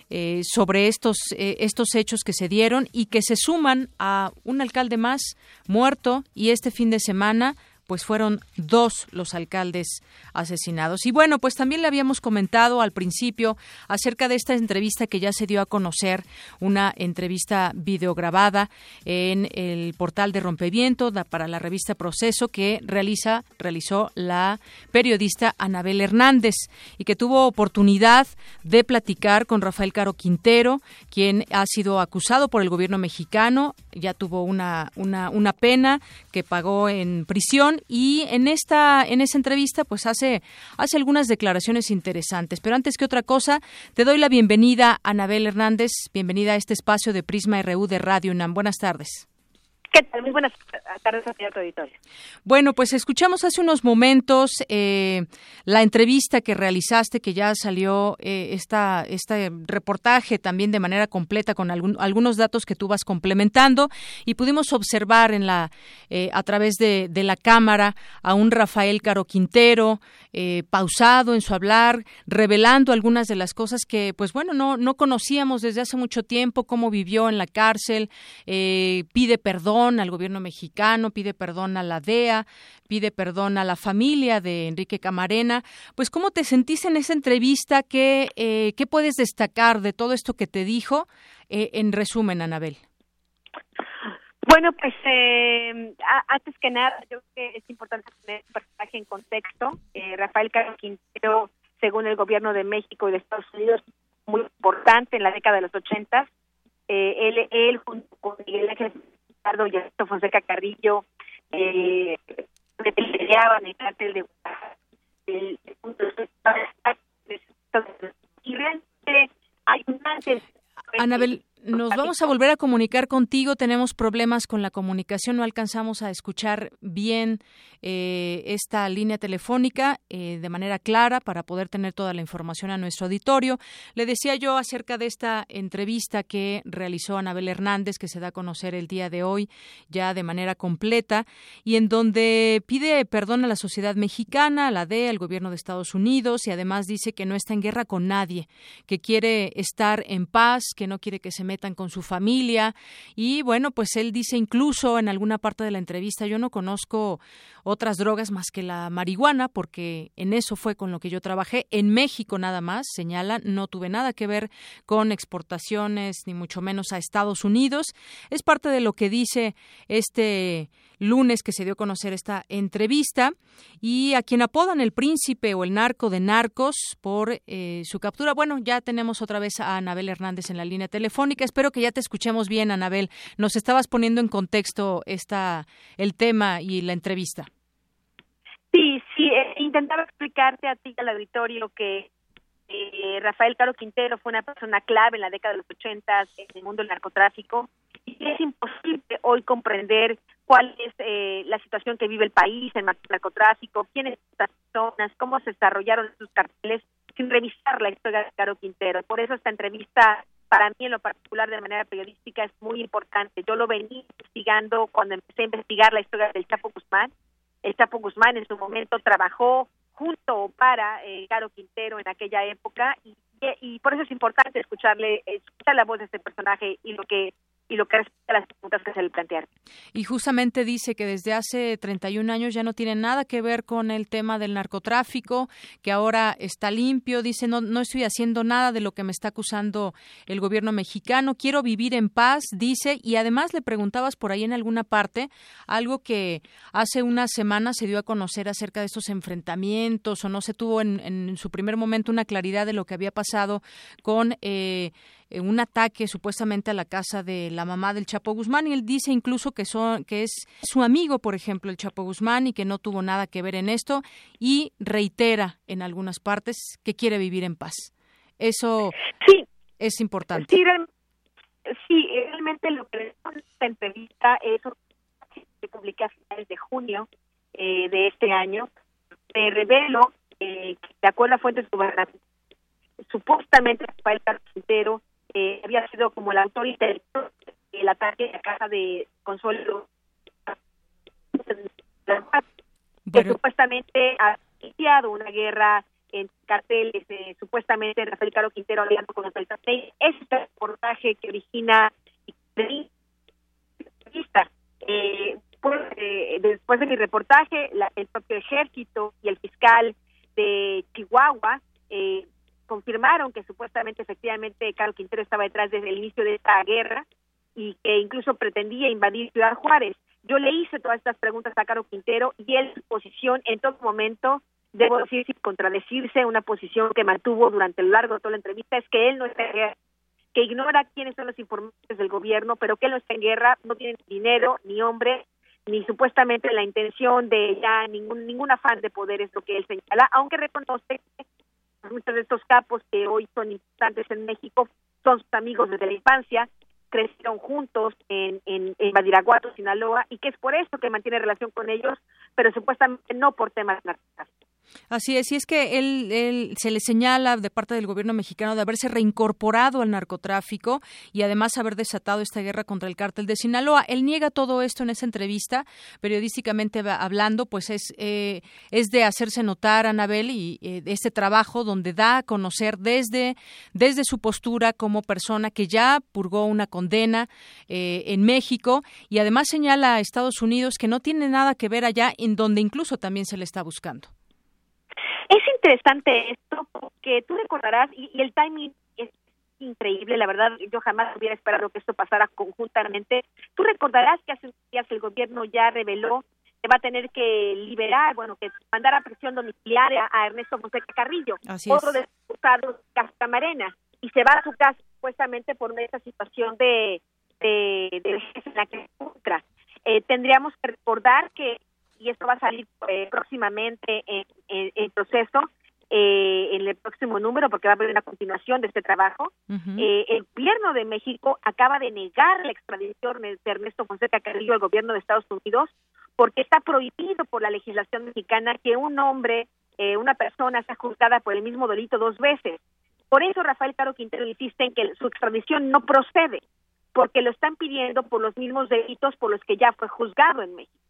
eh, sobre estos, eh, estos hechos que se dieron y que se suman a un alcalde más muerto y este fin de semana pues fueron dos los alcaldes asesinados. Y bueno, pues también le habíamos comentado al principio acerca de esta entrevista que ya se dio a conocer, una entrevista videograbada en el portal de Rompeviento para la revista Proceso que realiza, realizó la periodista Anabel Hernández y que tuvo oportunidad de platicar con Rafael Caro Quintero, quien ha sido acusado por el gobierno mexicano, ya tuvo una, una, una pena que pagó en prisión y en esta en esa entrevista pues hace hace algunas declaraciones interesantes. Pero antes que otra cosa, te doy la bienvenida a Anabel Hernández, bienvenida a este espacio de Prisma RU de Radio UNAM. Buenas tardes. ¿Qué tal? Muy buenas tardes a tu auditorio. Bueno, pues escuchamos hace unos momentos eh, la entrevista que realizaste, que ya salió eh, esta, este reportaje también de manera completa con algunos datos que tú vas complementando y pudimos observar en la eh, a través de, de, la cámara a un Rafael Caro Quintero pausado en su hablar, revelando algunas de las cosas que, pues bueno, no, no conocíamos desde hace mucho tiempo, cómo vivió en la cárcel, pide perdón al gobierno mexicano, pide perdón a la DEA, pide perdón a la familia de Enrique Camarena. Pues, ¿cómo te sentiste en esa entrevista? ¿Qué, eh, ¿qué puedes destacar de todo esto que te dijo? Eh, en resumen, Anabel. Bueno, pues eh, antes que nada, yo creo que es importante tener un personaje en contexto. Rafael Caro Quintero, según el gobierno de México y de Estados Unidos, muy importante en la década de los 80. él, él junto con Miguel Ángel Ricardo y Fonseca Carrillo eh, peleaban el cártel de y realmente hay un antes Anabel, nos vamos a volver a comunicar contigo. Tenemos problemas con la comunicación, no alcanzamos a escuchar bien eh, esta línea telefónica eh, de manera clara para poder tener toda la información a nuestro auditorio. Le decía yo acerca de esta entrevista que realizó Anabel Hernández, que se da a conocer el día de hoy ya de manera completa, y en donde pide perdón a la sociedad mexicana, a la DEA, al gobierno de Estados Unidos, y además dice que no está en guerra con nadie, que quiere estar en paz, que no quiere que se metan con su familia. Y bueno, pues él dice incluso en alguna parte de la entrevista, yo no conozco otras drogas más que la marihuana, porque en eso fue con lo que yo trabajé. En México nada más, señala, no tuve nada que ver con exportaciones, ni mucho menos a Estados Unidos. Es parte de lo que dice este lunes que se dio a conocer esta entrevista y a quien apodan el príncipe o el narco de narcos por eh, su captura. Bueno, ya tenemos otra vez a Anabel Hernández en la línea telefónica. Espero que ya te escuchemos bien, Anabel. Nos estabas poniendo en contexto esta, el tema y la entrevista. Sí, sí, eh, intentaba explicarte a ti al auditorio que Eh, Rafael Caro Quintero fue una persona clave en la década de los 80 en el mundo del narcotráfico y es imposible hoy comprender cuál es eh, la situación que vive el país en materia de narcotráfico, quiénes son estas personas, cómo se desarrollaron sus carteles sin revisar la historia de Caro Quintero. Por eso esta entrevista para mí en lo particular de manera periodística es muy importante. Yo lo venía investigando cuando empecé a investigar la historia del Chapo Guzmán. El Chapo Guzmán en su momento trabajó junto para eh, Caro Quintero en aquella época y, y, por eso es importante escucharle escuchar la voz de este personaje y lo que y lo que respecta a las preguntas que se le plantearon. Y justamente dice que desde hace 31 años ya no tiene nada que ver con el tema del narcotráfico, que ahora está limpio, dice no no estoy haciendo nada de lo que me está acusando el gobierno mexicano, quiero vivir en paz, dice, y además le preguntabas por ahí en alguna parte algo que hace unas semanas se dio a conocer acerca de estos enfrentamientos o no se tuvo en, en su primer momento una claridad de lo que había pasado con eh, eh, un ataque supuestamente a la casa de la mamá del Chapo Guzmán y él dice incluso que son que es su amigo, por ejemplo, el Chapo Guzmán y que no tuvo nada que ver en esto y reitera en algunas partes que quiere vivir en paz. Eso sí. es importante. Sí, realmente lo que esta entrevista es que publiqué a finales de junio eh, de este año. Te revelo eh, que de acuerdo a fuentes gubernamentales supuestamente Rafael Carpintero eh, había sido como el autor intelectual del ataque a la casa de Consuelo. Que supuestamente ha iniciado una guerra en carteles, eh, supuestamente Rafael Caro Quintero aliando con los del Ese es el reportaje que origina eh, pues, eh, después de mi reportaje, la, el propio ejército y el fiscal de Chihuahua eh, confirmaron que supuestamente efectivamente Carlos Quintero estaba detrás desde el inicio de esta guerra y que incluso pretendía invadir Ciudad Juárez. Yo le hice todas estas preguntas a Carlos Quintero y él su posición en todo momento, debo decir sin contradecirse, una posición que mantuvo durante el largo de toda la entrevista es que él no está en guerra, que ignora quiénes son los informantes del gobierno, pero que él no está en guerra, no tiene dinero, ni hombre, ni supuestamente la intención de ya ningún ningún afán de poder es lo que él señala, aunque reconoce muchos de estos capos que hoy son importantes en México son sus amigos desde la infancia, crecieron juntos en, en, en Badiraguato, Sinaloa, y que es por eso que mantiene relación con ellos, pero supuestamente no por temas narcotráficos. Así es, y es que él, él, se le señala de parte del gobierno mexicano de haberse reincorporado al narcotráfico y además haber desatado esta guerra contra el cártel de Sinaloa. Él niega todo esto en esa entrevista, periodísticamente hablando, pues es, eh, es de hacerse notar, Anabel, y eh, este trabajo donde da a conocer desde, desde su postura como persona que ya purgó una condena eh, en México y además señala a Estados Unidos que no tiene nada que ver allá, en donde incluso también se le está buscando. Es interesante esto porque tú recordarás, y, y, el timing es increíble, la verdad, yo jamás hubiera esperado que esto pasara conjuntamente. Tú recordarás que hace unos días el gobierno ya reveló que va a tener que liberar, bueno, que mandar a prisión domiciliaria a Ernesto Fonseca Carrillo, Así otro es. de los Castamarena, y se va a su casa supuestamente por esta situación de, de, de en la que se encuentra. Eh, tendríamos que recordar que y esto va a salir eh, próximamente en, en, en proceso eh, en el próximo número porque va a haber una continuación de este trabajo. Uh -huh. eh, el gobierno de México acaba de negar la extradición de Ernesto Fonseca Carrillo al gobierno de Estados Unidos porque está prohibido por la legislación mexicana que un hombre, eh, una persona sea juzgada por el mismo delito dos veces. Por eso Rafael Caro Quintero insiste en que su extradición no procede, porque lo están pidiendo por los mismos delitos por los que ya fue juzgado en México.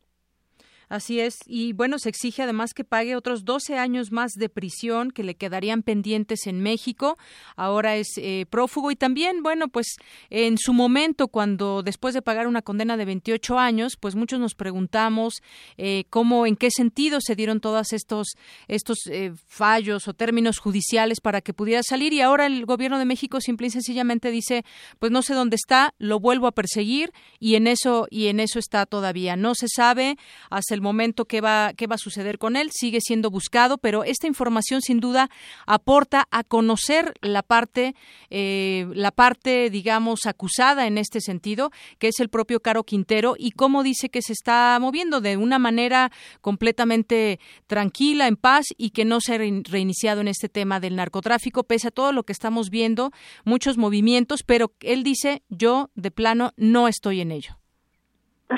Así es. Y bueno, se exige además que pague otros 12 años más de prisión que le quedarían pendientes en México. Ahora es eh, prófugo y también, bueno, pues en su momento, cuando después de pagar una condena de 28 años, pues muchos nos preguntamos eh, cómo, en qué sentido se dieron todos estos, estos eh, fallos o términos judiciales para que pudiera salir. Y ahora el gobierno de México simple y sencillamente dice, pues no sé dónde está, lo vuelvo a perseguir y en eso, y en eso está todavía. No se sabe hasta el momento qué va, qué va a suceder con él. Sigue siendo buscado, pero esta información sin duda aporta a conocer la parte, eh, la parte, digamos, acusada en este sentido, que es el propio Caro Quintero, y cómo dice que se está moviendo de una manera completamente tranquila, en paz, y que no se ha reiniciado en este tema del narcotráfico, pese a todo lo que estamos viendo, muchos movimientos, pero él dice, yo de plano no estoy en ello.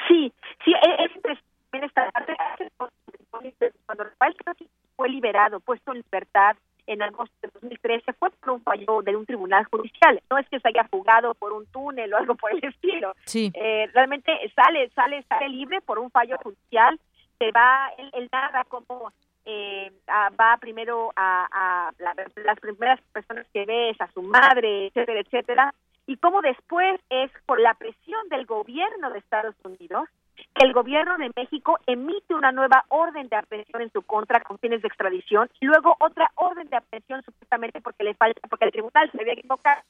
Sí, sí, e-, es, esta cuando Rafael fue liberado, puesto en libertad en agosto de 2013 fue por un fallo de un tribunal judicial. No es que se haya fugado por un túnel o algo por el estilo. Sí. Eh, realmente sale, sale, sale libre por un fallo judicial. Se va, él, él narra cómo eh, va primero a, las primeras personas que ve es a su madre, etcétera, etcétera, y cómo después es por la presión del gobierno de Estados Unidos que el gobierno de México emite una nueva orden de aprehensión en su contra con fines de extradición y luego otra orden de aprehensión supuestamente porque le falta porque el tribunal se había equivocado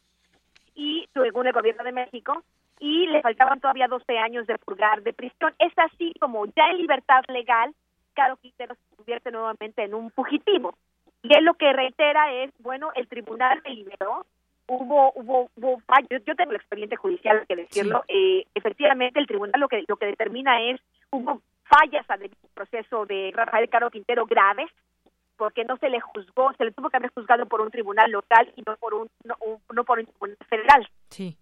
y según el gobierno de México y le faltaban todavía 12 años de purgar de prisión. Es así como ya en libertad legal, Caro Quintero se convierte nuevamente en un fugitivo. Y él lo que reitera es, bueno, el tribunal me liberó, hubo hubo hubo fallos. Yo tengo el expediente judicial que decirlo. Eh, efectivamente el tribunal lo que lo que determina es hubo fallas al proceso de Rafael Caro Quintero graves porque no se le juzgó se le tuvo que haber juzgado por un tribunal local y no por un no, no por un tribunal federal. Sí.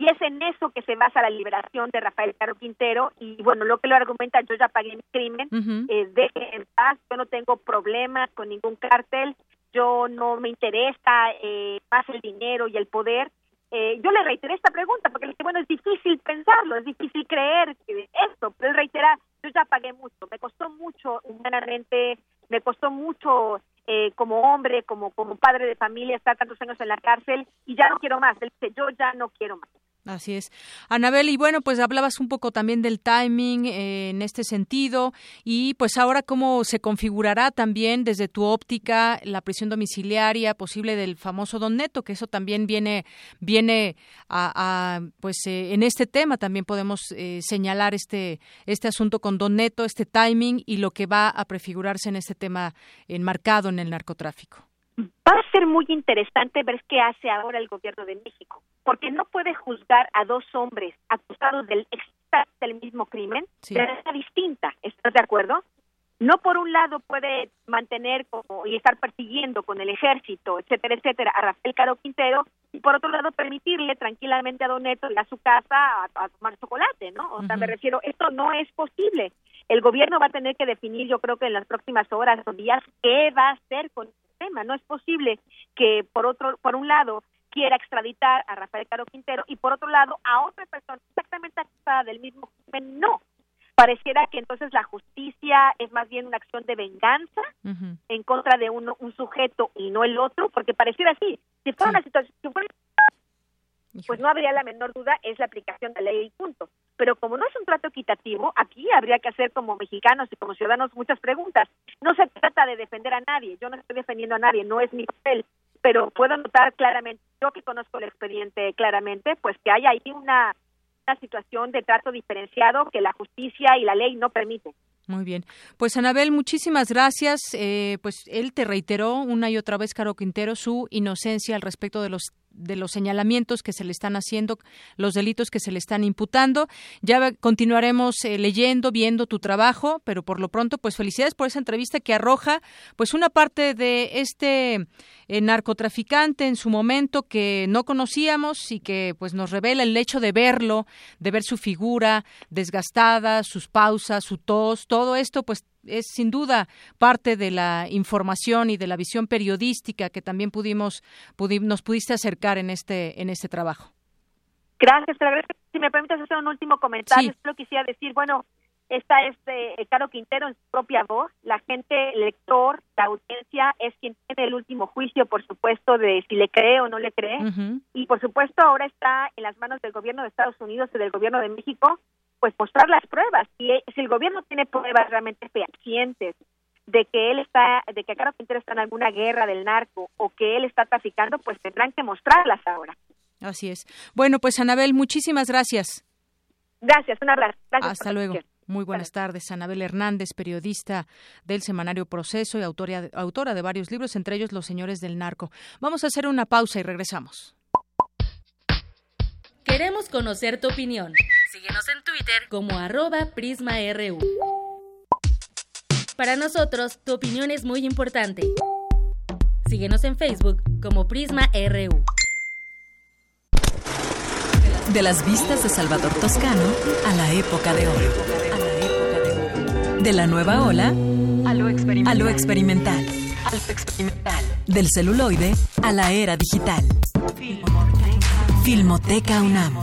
Y es en eso que se basa la liberación de Rafael Caro Quintero. Y bueno lo que lo argumenta yo ya pagué mi crimen eh, deje en paz yo no tengo problemas con ningún cártel yo no me interesa eh, más el dinero y el poder. Eh, yo le reiteré esta pregunta porque le dije, bueno, es difícil pensarlo, es difícil creer que esto, pero él reitera, yo ya pagué mucho, me costó mucho humanamente, me costó mucho eh, como hombre, como, como padre de familia, estar tantos años en la cárcel y ya no quiero más. Él dice, yo ya no quiero más. Así es. Anabel, y bueno, pues hablabas un poco también del timing eh, en este sentido y pues ahora cómo se configurará también desde tu óptica la prisión domiciliaria posible del famoso Don Neto, que eso también viene viene a, pues eh, en este tema también podemos eh, señalar este este asunto con Don Neto, este timing y lo que va a prefigurarse en este tema enmarcado en el narcotráfico. Va a ser muy interesante ver qué hace ahora el gobierno de México, porque no puede juzgar a dos hombres acusados del del mismo crimen de manera distinta. ¿Estás de acuerdo? No por un lado puede mantener como y estar persiguiendo con el ejército, etcétera, etcétera, a Rafael Caro Quintero y por otro lado permitirle tranquilamente a Don Neto ir a su casa a, tomar chocolate, ¿no? O sea, me refiero, esto no es posible. El gobierno va a tener que definir, yo creo que en las próximas horas o días, qué va a hacer con tema. No es posible que por otro, por un lado quiera extraditar a Rafael Caro Quintero y por otro lado a otra persona exactamente acusada del mismo crimen. No. Pareciera que entonces la justicia es más bien una acción de venganza en contra de uno, un sujeto y no el otro, porque pareciera así. Si fuera una situación, pues no habría la menor duda, es la aplicación de la ley y punto. Pero como no es un trato equitativo, aquí habría que hacer como mexicanos y como ciudadanos muchas preguntas. No se trata de defender a nadie, yo no estoy defendiendo a nadie, no es mi papel, pero puedo notar claramente, yo que conozco el expediente claramente, pues que hay ahí una, una situación de trato diferenciado que la justicia y la ley no permiten. Muy bien. Pues Anabel, muchísimas gracias. Eh, pues él te reiteró una y otra vez, Caro Quintero, su inocencia al respecto de los de los señalamientos que se le están haciendo, los delitos que se le están imputando. Ya continuaremos eh, leyendo, viendo tu trabajo, pero por lo pronto, pues felicidades por esa entrevista que arroja, pues una parte de este eh, narcotraficante en su momento que no conocíamos y que pues nos revela el hecho de verlo, de ver su figura desgastada, sus pausas, su tos, todo esto, pues es sin duda parte de la información y de la visión periodística que también pudimos, nos pudiste acercar en este en este trabajo. Gracias, si me permites hacer un último comentario, solo quisiera decir, bueno, esta es eh, Caro Quintero en su propia voz, la gente, el lector, la audiencia es quien tiene el último juicio, por supuesto, de si le cree o no le cree, y por supuesto ahora está en las manos del gobierno de Estados Unidos y del gobierno de México pues mostrar las pruebas. Si, si el gobierno tiene pruebas realmente fehacientes de que él está, de que Carlos Quintero está en alguna guerra del narco o que él está traficando, pues tendrán que mostrarlas ahora. Así es. Bueno, pues Anabel, muchísimas gracias. Gracias, un abrazo. Hasta luego. Muy buenas tardes. Anabel Hernández, periodista del semanario Proceso y autora, autora de varios libros, entre ellos Los Señores del Narco. Vamos a hacer una pausa y regresamos. Queremos conocer tu opinión. Síguenos en Twitter como arroba PrismaRU. Para nosotros, tu opinión es muy importante. Síguenos en Facebook como PrismaRU. De las vistas de Salvador Toscano a la época de oro. De la nueva ola a lo experimental. Del celuloide a la era digital. Filmoteca UNAM.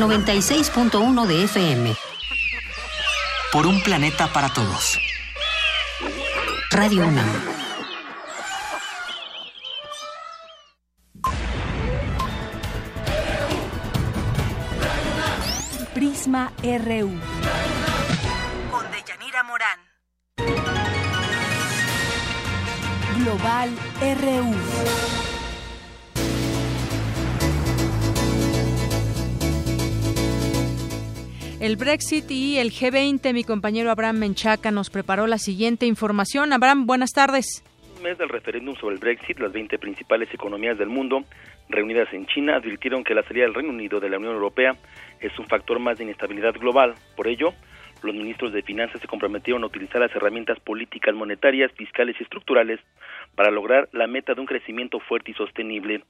96.1 de FM. Por un planeta para todos. Radio UNAM. Prisma RU. Con Deyanira Morán. Global RU. El Brexit y el G20, mi compañero Abraham Menchaca nos preparó la siguiente información. Abraham, buenas tardes. Un mes del referéndum sobre el Brexit, las 20 principales economías del mundo reunidas en China advirtieron que la salida del Reino Unido de la Unión Europea es un factor más de inestabilidad global. Por ello, los ministros de Finanzas se comprometieron a utilizar las herramientas políticas, monetarias, fiscales y estructurales para lograr la meta de un crecimiento fuerte y sostenible.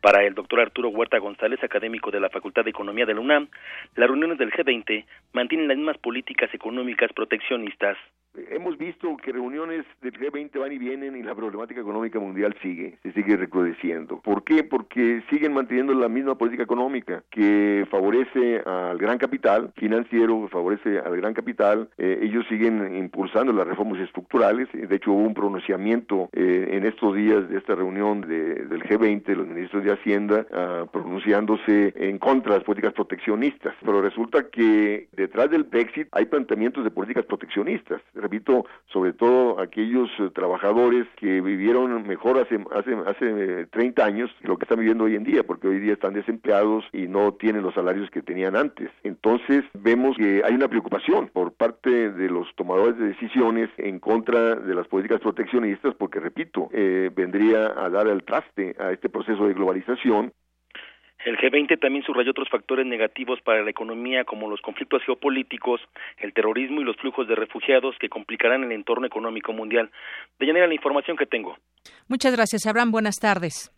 Para el doctor Arturo Huerta González, académico de la Facultad de Economía de la UNAM, las reuniones del G20 mantienen las mismas políticas económicas proteccionistas. Hemos visto que reuniones del G20 van y vienen y la problemática económica mundial sigue, se sigue recrudeciendo. ¿Por qué? Porque siguen manteniendo la misma política económica que favorece al gran capital financiero, favorece al gran capital. Eh, ellos siguen impulsando las reformas estructurales. De hecho, hubo un pronunciamiento eh, en estos días de esta reunión de, del G20, los ministros de Hacienda, uh, pronunciándose en contra de las políticas proteccionistas. Pero resulta que detrás del Brexit hay planteamientos de políticas proteccionistas repito, sobre todo aquellos eh, trabajadores que vivieron mejor hace, hace, hace 30 años que lo que están viviendo hoy en día, porque hoy día están desempleados y no tienen los salarios que tenían antes. Entonces vemos que hay una preocupación por parte de los tomadores de decisiones en contra de las políticas proteccionistas, porque repito, eh, vendría a dar el traste a este proceso de globalización el G20 también subrayó otros factores negativos para la economía como los conflictos geopolíticos, el terrorismo y los flujos de refugiados que complicarán el entorno económico mundial. De llanera la información que tengo. Muchas gracias, Abraham. Buenas tardes.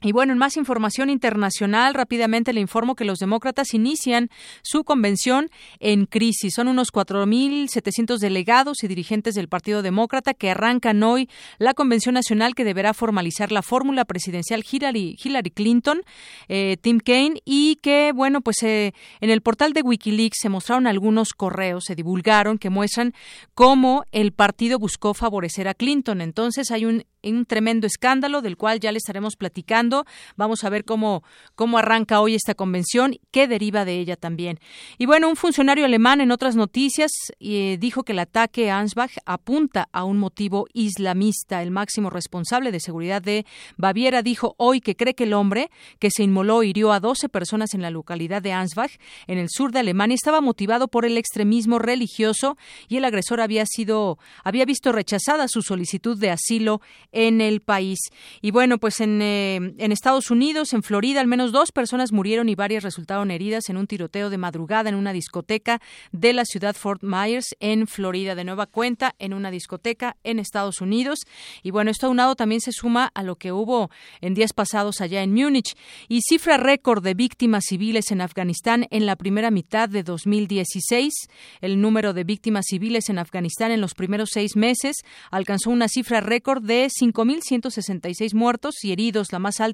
Y bueno, en más información internacional, rápidamente le informo que los demócratas inician su convención en crisis. Son unos 4.700 delegados y dirigentes del Partido Demócrata que arrancan hoy la convención nacional que deberá formalizar la fórmula presidencial Hillary, Clinton, eh, Tim Kaine, y que, bueno, pues eh, en el portal de Wikileaks se mostraron algunos correos, se divulgaron que muestran cómo el partido buscó favorecer a Clinton. Entonces hay un tremendo escándalo del cual ya le estaremos platicando. Vamos a ver cómo, cómo arranca hoy esta convención, qué deriva de ella también. Y bueno, un funcionario alemán en otras noticias eh, dijo que el ataque a Ansbach apunta a un motivo islamista. El máximo responsable de seguridad de Baviera dijo hoy que cree que el hombre que se inmoló hirió a 12 personas en la localidad de Ansbach, en el sur de Alemania, estaba motivado por el extremismo religioso y el agresor había sido había visto rechazada su solicitud de asilo en el país. Y bueno, pues en, eh, en Estados Unidos, en Florida, al menos dos personas murieron y varias resultaron heridas en un tiroteo de madrugada en una discoteca de la ciudad Fort Myers, en Florida. De nueva cuenta, en una discoteca en Estados Unidos. Y bueno, esto aunado también se suma a lo que hubo en días pasados allá en Múnich. Y cifra récord de víctimas civiles en Afganistán en la primera mitad de 2016. El número de víctimas civiles en Afganistán en los primeros seis meses alcanzó una cifra récord de 5.166 muertos y heridos, la más alta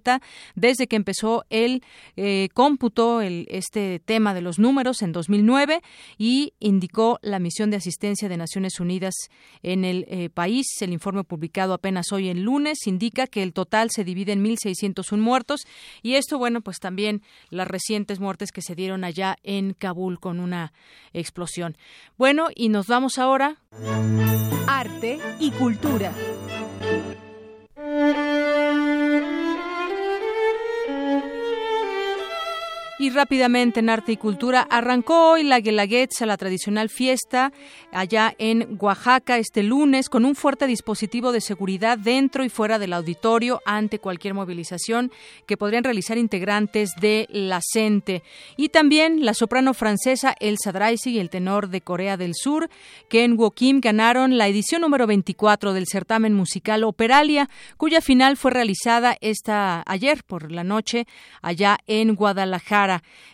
desde que empezó el eh, cómputo, el, este tema de los números en 2009 y indicó la misión de asistencia de Naciones Unidas en el eh, país. El informe publicado apenas hoy en lunes indica que el total se divide en 1.601 muertos y esto, bueno, pues también las recientes muertes que se dieron allá en Kabul con una explosión. Bueno, y nos vamos ahora. Arte y cultura. Y rápidamente en arte y cultura arrancó hoy la Guelaguetza, la tradicional fiesta allá en Oaxaca este lunes con un fuerte dispositivo de seguridad dentro y fuera del auditorio ante cualquier movilización que podrían realizar integrantes de la CENTE. Y también la soprano francesa Elsa Draisi y el tenor de Corea del Sur, Ken Wo Kim, ganaron la edición número 24 del certamen musical Operalia, cuya final fue realizada esta ayer por la noche allá en Guadalajara.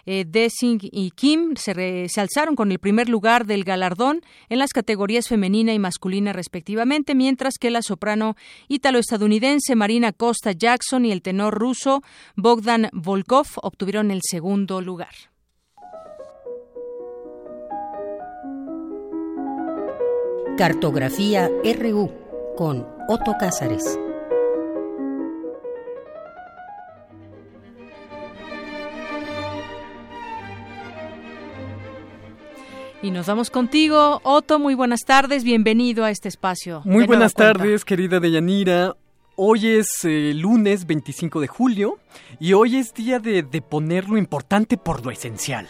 Eh, Dessing y Kim se, se alzaron con el primer lugar del galardón en las categorías femenina y masculina respectivamente, mientras que la soprano ítalo-estadounidense Marina Costa Jackson y el tenor ruso Bogdan Volkov obtuvieron el segundo lugar. Cartografía RU con Otto Cázares. Nos vamos contigo, Otto. Muy buenas tardes, bienvenido a este espacio. Muy buenas tardes, querida Deyanira. Hoy es eh, lunes 25 de julio y hoy es día de, poner lo importante por lo esencial.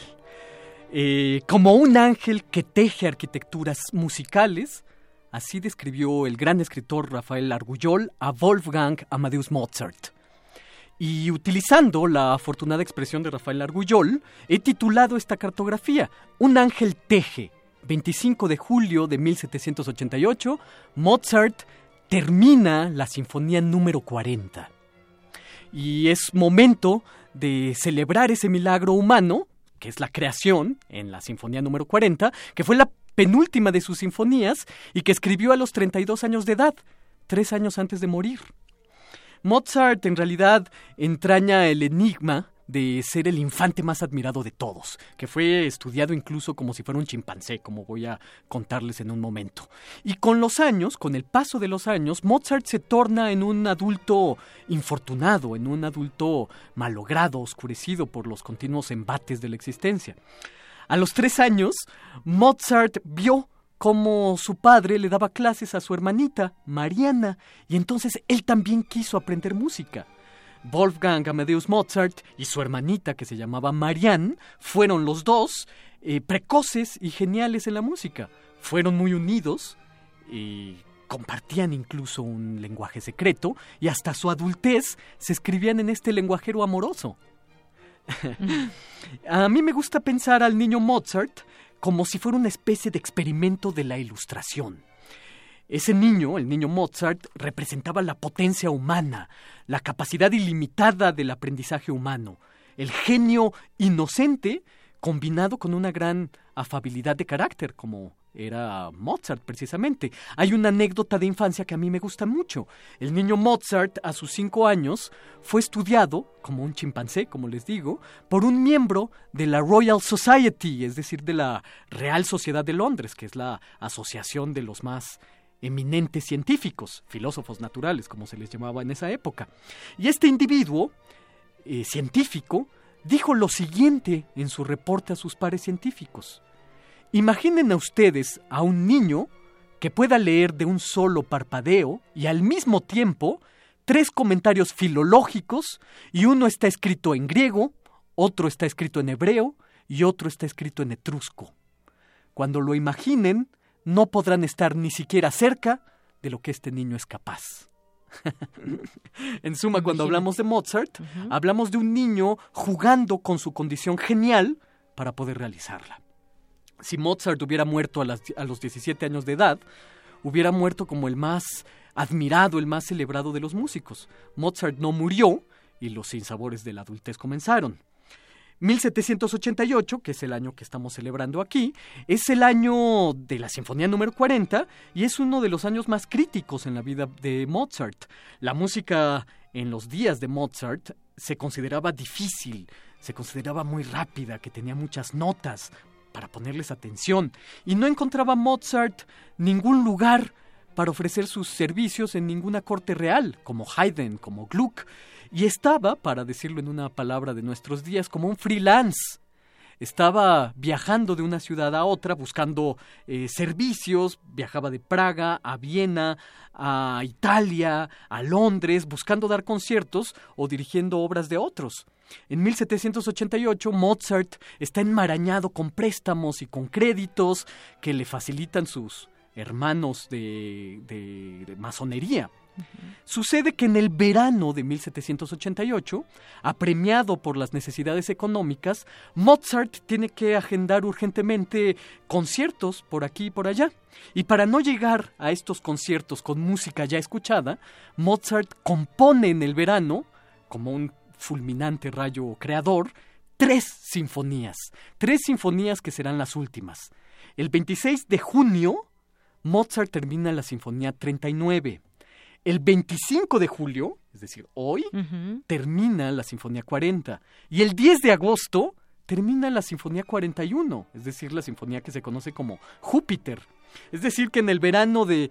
Eh, como un ángel que teje arquitecturas musicales, así describió el gran escritor Rafael Argullol a Wolfgang Amadeus Mozart. Y utilizando la afortunada expresión de Rafael Argullol, he titulado esta cartografía Un ángel teje. 25 de julio de 1788, Mozart termina la sinfonía número 40. Y es momento de celebrar ese milagro humano, que es la creación en la sinfonía número 40, que fue la penúltima de sus sinfonías y que escribió a los 32 años de edad, tres años antes de morir. Mozart en realidad entraña el enigma de ser el infante más admirado de todos, que fue estudiado incluso como si fuera un chimpancé, como voy a contarles en un momento. Y con los años, con el paso de los años, Mozart se torna en un adulto infortunado, en un adulto malogrado, oscurecido por los continuos embates de la existencia. A los tres años, Mozart vio como su padre le daba clases a su hermanita, Mariana, y entonces él también quiso aprender música. Wolfgang Amadeus Mozart y su hermanita, que se llamaba Marianne, fueron los dos eh, precoces y geniales en la música. Fueron muy unidos y compartían incluso un lenguaje secreto y hasta su adultez se escribían en este lenguajero amoroso. a mí me gusta pensar al niño Mozart como si fuera una especie de experimento de la ilustración. Ese niño, el niño Mozart, representaba la potencia humana, la capacidad ilimitada del aprendizaje humano, el genio inocente combinado con una gran afabilidad de carácter, como era Mozart precisamente. Hay una anécdota de infancia que a mí me gusta mucho. El niño Mozart a sus cinco años fue estudiado, como un chimpancé, como les digo, por un miembro de la Royal Society, es decir, de la Real Sociedad de Londres, que es la asociación de los más eminentes científicos, filósofos naturales, como se les llamaba en esa época. Y este individuo, eh, científico, dijo lo siguiente en su reporte a sus pares científicos. Imaginen a ustedes a un niño que pueda leer de un solo parpadeo y al mismo tiempo tres comentarios filológicos y uno está escrito en griego, otro está escrito en hebreo y otro está escrito en etrusco. Cuando lo imaginen, no podrán estar ni siquiera cerca de lo que este niño es capaz. en suma, cuando hablamos de Mozart, hablamos de un niño jugando con su condición genial para poder realizarla. Si Mozart hubiera muerto a, los 17 años de edad, hubiera muerto como el más admirado, el más celebrado de los músicos. Mozart no murió y los sinsabores de la adultez comenzaron. 1788, que es el año que estamos celebrando aquí, es el año de la Sinfonía número 40 y es uno de los años más críticos en la vida de Mozart. La música en los días de Mozart se consideraba difícil, se consideraba muy rápida, que tenía muchas notas para ponerles atención y no encontraba Mozart ningún lugar para ofrecer sus servicios en ninguna corte real, como Haydn, como Gluck y estaba, para decirlo en una palabra de nuestros días, como un freelance. Estaba viajando de una ciudad a otra buscando eh, servicios, viajaba de Praga a Viena, a Italia, a Londres, buscando dar conciertos o dirigiendo obras de otros. En 1788 Mozart está enmarañado con préstamos y con créditos que le facilitan sus hermanos de, de masonería. Sucede que en el verano de 1788, apremiado por las necesidades económicas, Mozart tiene que agendar urgentemente conciertos por aquí y por allá. Y para no llegar a estos conciertos con música ya escuchada, Mozart compone en el verano, como un fulminante rayo creador, tres sinfonías, tres sinfonías que serán las últimas. El 26 de junio, Mozart termina la Sinfonía 39. El 25 de julio, es decir, hoy, termina la Sinfonía 40. Y el 10 de agosto termina la Sinfonía 41, es decir, la sinfonía que se conoce como Júpiter. Es decir, que en el verano de,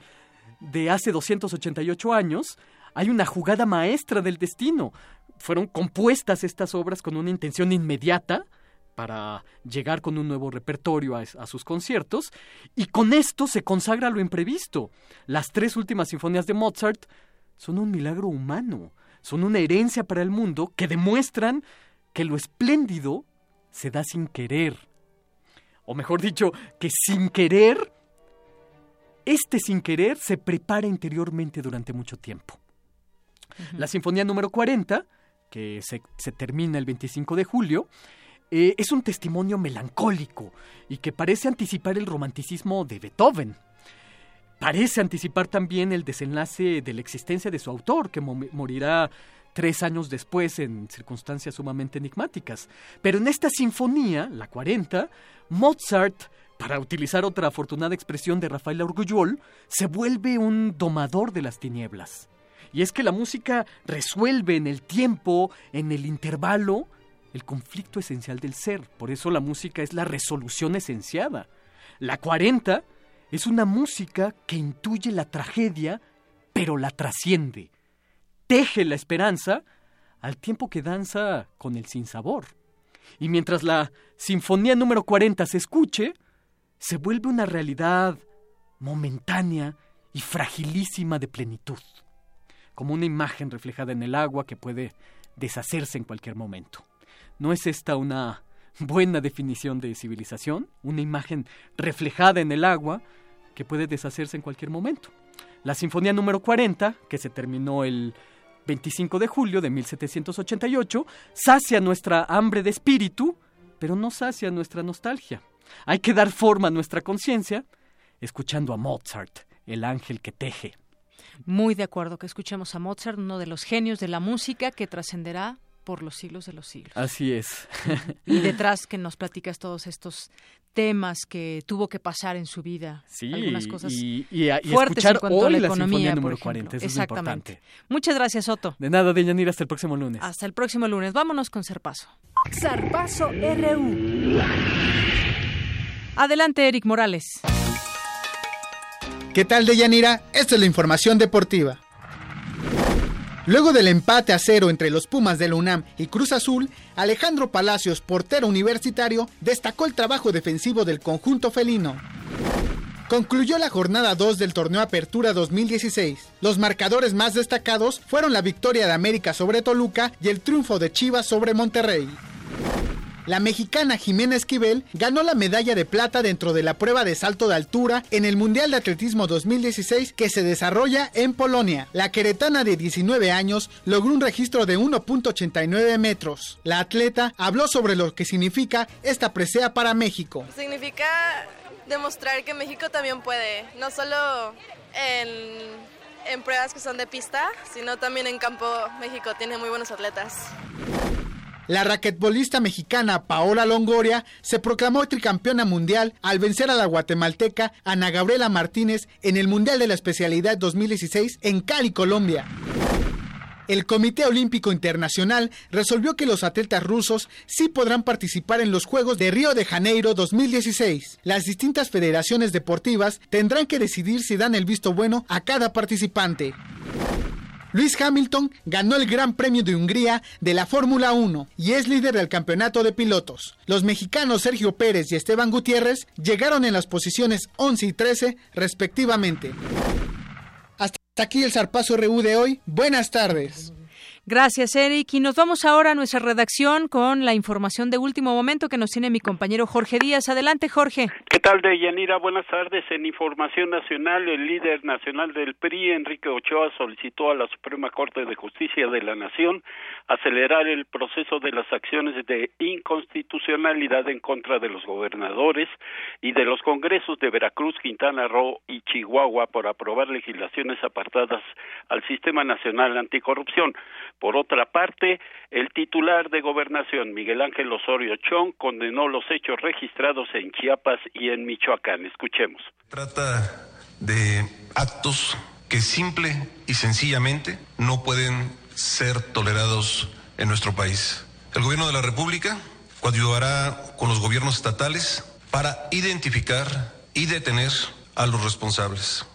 de hace 288 años hay una jugada maestra del destino. Fueron compuestas estas obras con una intención inmediata para llegar con un nuevo repertorio a, sus conciertos, y con esto se consagra lo imprevisto. Las tres últimas sinfonías de Mozart son un milagro humano, son una herencia para el mundo que demuestran que lo espléndido se da sin querer. O mejor dicho, que sin querer, este sin querer se prepara interiormente durante mucho tiempo. La Sinfonía número 40, que se, se termina el 25 de julio, eh, es un testimonio melancólico y que parece anticipar el romanticismo de Beethoven. Parece anticipar también el desenlace de la existencia de su autor, que morirá tres años después en circunstancias sumamente enigmáticas. Pero en esta sinfonía, la 40, Mozart, para utilizar otra afortunada expresión de Rafael Orgullol, se vuelve un domador de las tinieblas. Y es que la música resuelve en el tiempo, en el intervalo, el conflicto esencial del ser. Por eso la música es la resolución esenciada. La 40 es una música que intuye la tragedia, pero la trasciende. Teje la esperanza al tiempo que danza con el sinsabor. Y mientras la Sinfonía número 40 se escuche, se vuelve una realidad momentánea y fragilísima de plenitud, como una imagen reflejada en el agua que puede deshacerse en cualquier momento. ¿No es esta una buena definición de civilización? Una imagen reflejada en el agua que puede deshacerse en cualquier momento. La Sinfonía número 40, que se terminó el 25 de julio de 1788, sacia nuestra hambre de espíritu, pero no sacia nuestra nostalgia. Hay que dar forma a nuestra conciencia escuchando a Mozart, el ángel que teje. Muy de acuerdo que escuchemos a Mozart, uno de los genios de la música que trascenderá por los siglos de los siglos. Así es. y detrás que nos platicas todos estos temas que tuvo que pasar en su vida. Sí, algunas cosas y, fuertes en cuanto a la, economía, número 40. Eso Exactamente. Es importante. Muchas gracias, Otto. De nada, Deyanira, hasta el próximo lunes. Hasta el próximo lunes. Vámonos con Serpazo. Zarpazo RU. Adelante, Eric Morales. ¿Qué tal, Deyanira? Esta es la información deportiva. Luego del empate a cero entre los Pumas de la UNAM y Cruz Azul, Alejandro Palacios, portero universitario, destacó el trabajo defensivo del conjunto felino. Concluyó la jornada 2 del torneo Apertura 2016. Los marcadores más destacados fueron la victoria de América sobre Toluca y el triunfo de Chivas sobre Monterrey. La mexicana Jimena Esquivel ganó la medalla de plata dentro de la prueba de salto de altura en el Mundial de Atletismo 2016 que se desarrolla en Polonia. La queretana de 19 años logró un registro de 1.89 metros. La atleta habló sobre lo que significa esta presea para México. Significa demostrar que México también puede, no solo en, en pruebas que son de pista, sino también en campo. México tiene muy buenos atletas. La raquetbolista mexicana Paola Longoria se proclamó tricampeona mundial al vencer a la guatemalteca Ana Gabriela Martínez en el Mundial de la Especialidad 2016 en Cali, Colombia. El Comité Olímpico Internacional resolvió que los atletas rusos sí podrán participar en los Juegos de Río de Janeiro 2016. Las distintas federaciones deportivas tendrán que decidir si dan el visto bueno a cada participante. Luis Hamilton ganó el Gran Premio de Hungría de la Fórmula 1 y es líder del campeonato de pilotos. Los mexicanos Sergio Pérez y Esteban Gutiérrez llegaron en las posiciones 11 y 13 respectivamente. Hasta aquí el Zarpazo RU de hoy. Buenas tardes. Gracias, Eric. Y nos vamos ahora a nuestra redacción con la información de último momento que nos tiene mi compañero Jorge Díaz. Adelante, Jorge. ¿Qué tal, Deyanira? Buenas tardes. En Información Nacional, el líder nacional del PRI, Enrique Ochoa, solicitó a la Suprema Corte de Justicia de la Nación acelerar el proceso de las acciones de inconstitucionalidad en contra de los gobernadores y de los congresos de Veracruz, Quintana Roo y Chihuahua por aprobar legislaciones apartadas al Sistema Nacional Anticorrupción. Por otra parte, el titular de Gobernación, Miguel Ángel Osorio Chong, condenó los hechos registrados en Chiapas y en Michoacán. Escuchemos. Trata de actos que simple y sencillamente no pueden ser tolerados en nuestro país. El Gobierno de la República coadyuvará con los gobiernos estatales para identificar y detener a los responsables.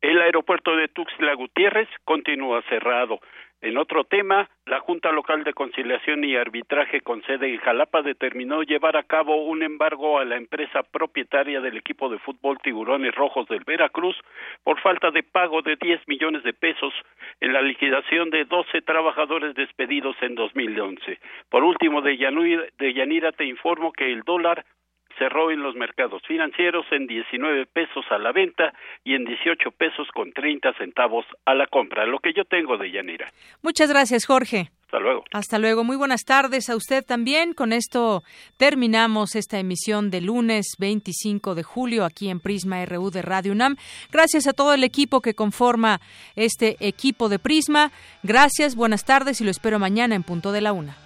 El aeropuerto de Tuxtla Gutiérrez continúa cerrado. En otro tema, la Junta Local de Conciliación y Arbitraje con sede en Jalapa determinó llevar a cabo un embargo a la empresa propietaria del equipo de fútbol Tiburones Rojos del Veracruz por falta de pago de 10 millones de pesos en la liquidación de 12 trabajadores despedidos en 2011. Por último, de Yanira, te informo que el dólar cerró en los mercados financieros en 19 pesos a la venta y en 18 pesos con 30 centavos a la compra, lo que yo tengo de Yanira. Muchas gracias, Jorge. Hasta luego. Hasta luego. Muy buenas tardes a usted también. Con esto terminamos esta emisión de lunes 25 de julio aquí en Prisma RU de Radio UNAM. Gracias a todo el equipo que conforma este equipo de Prisma. Gracias, buenas tardes y lo espero mañana en punto de la una.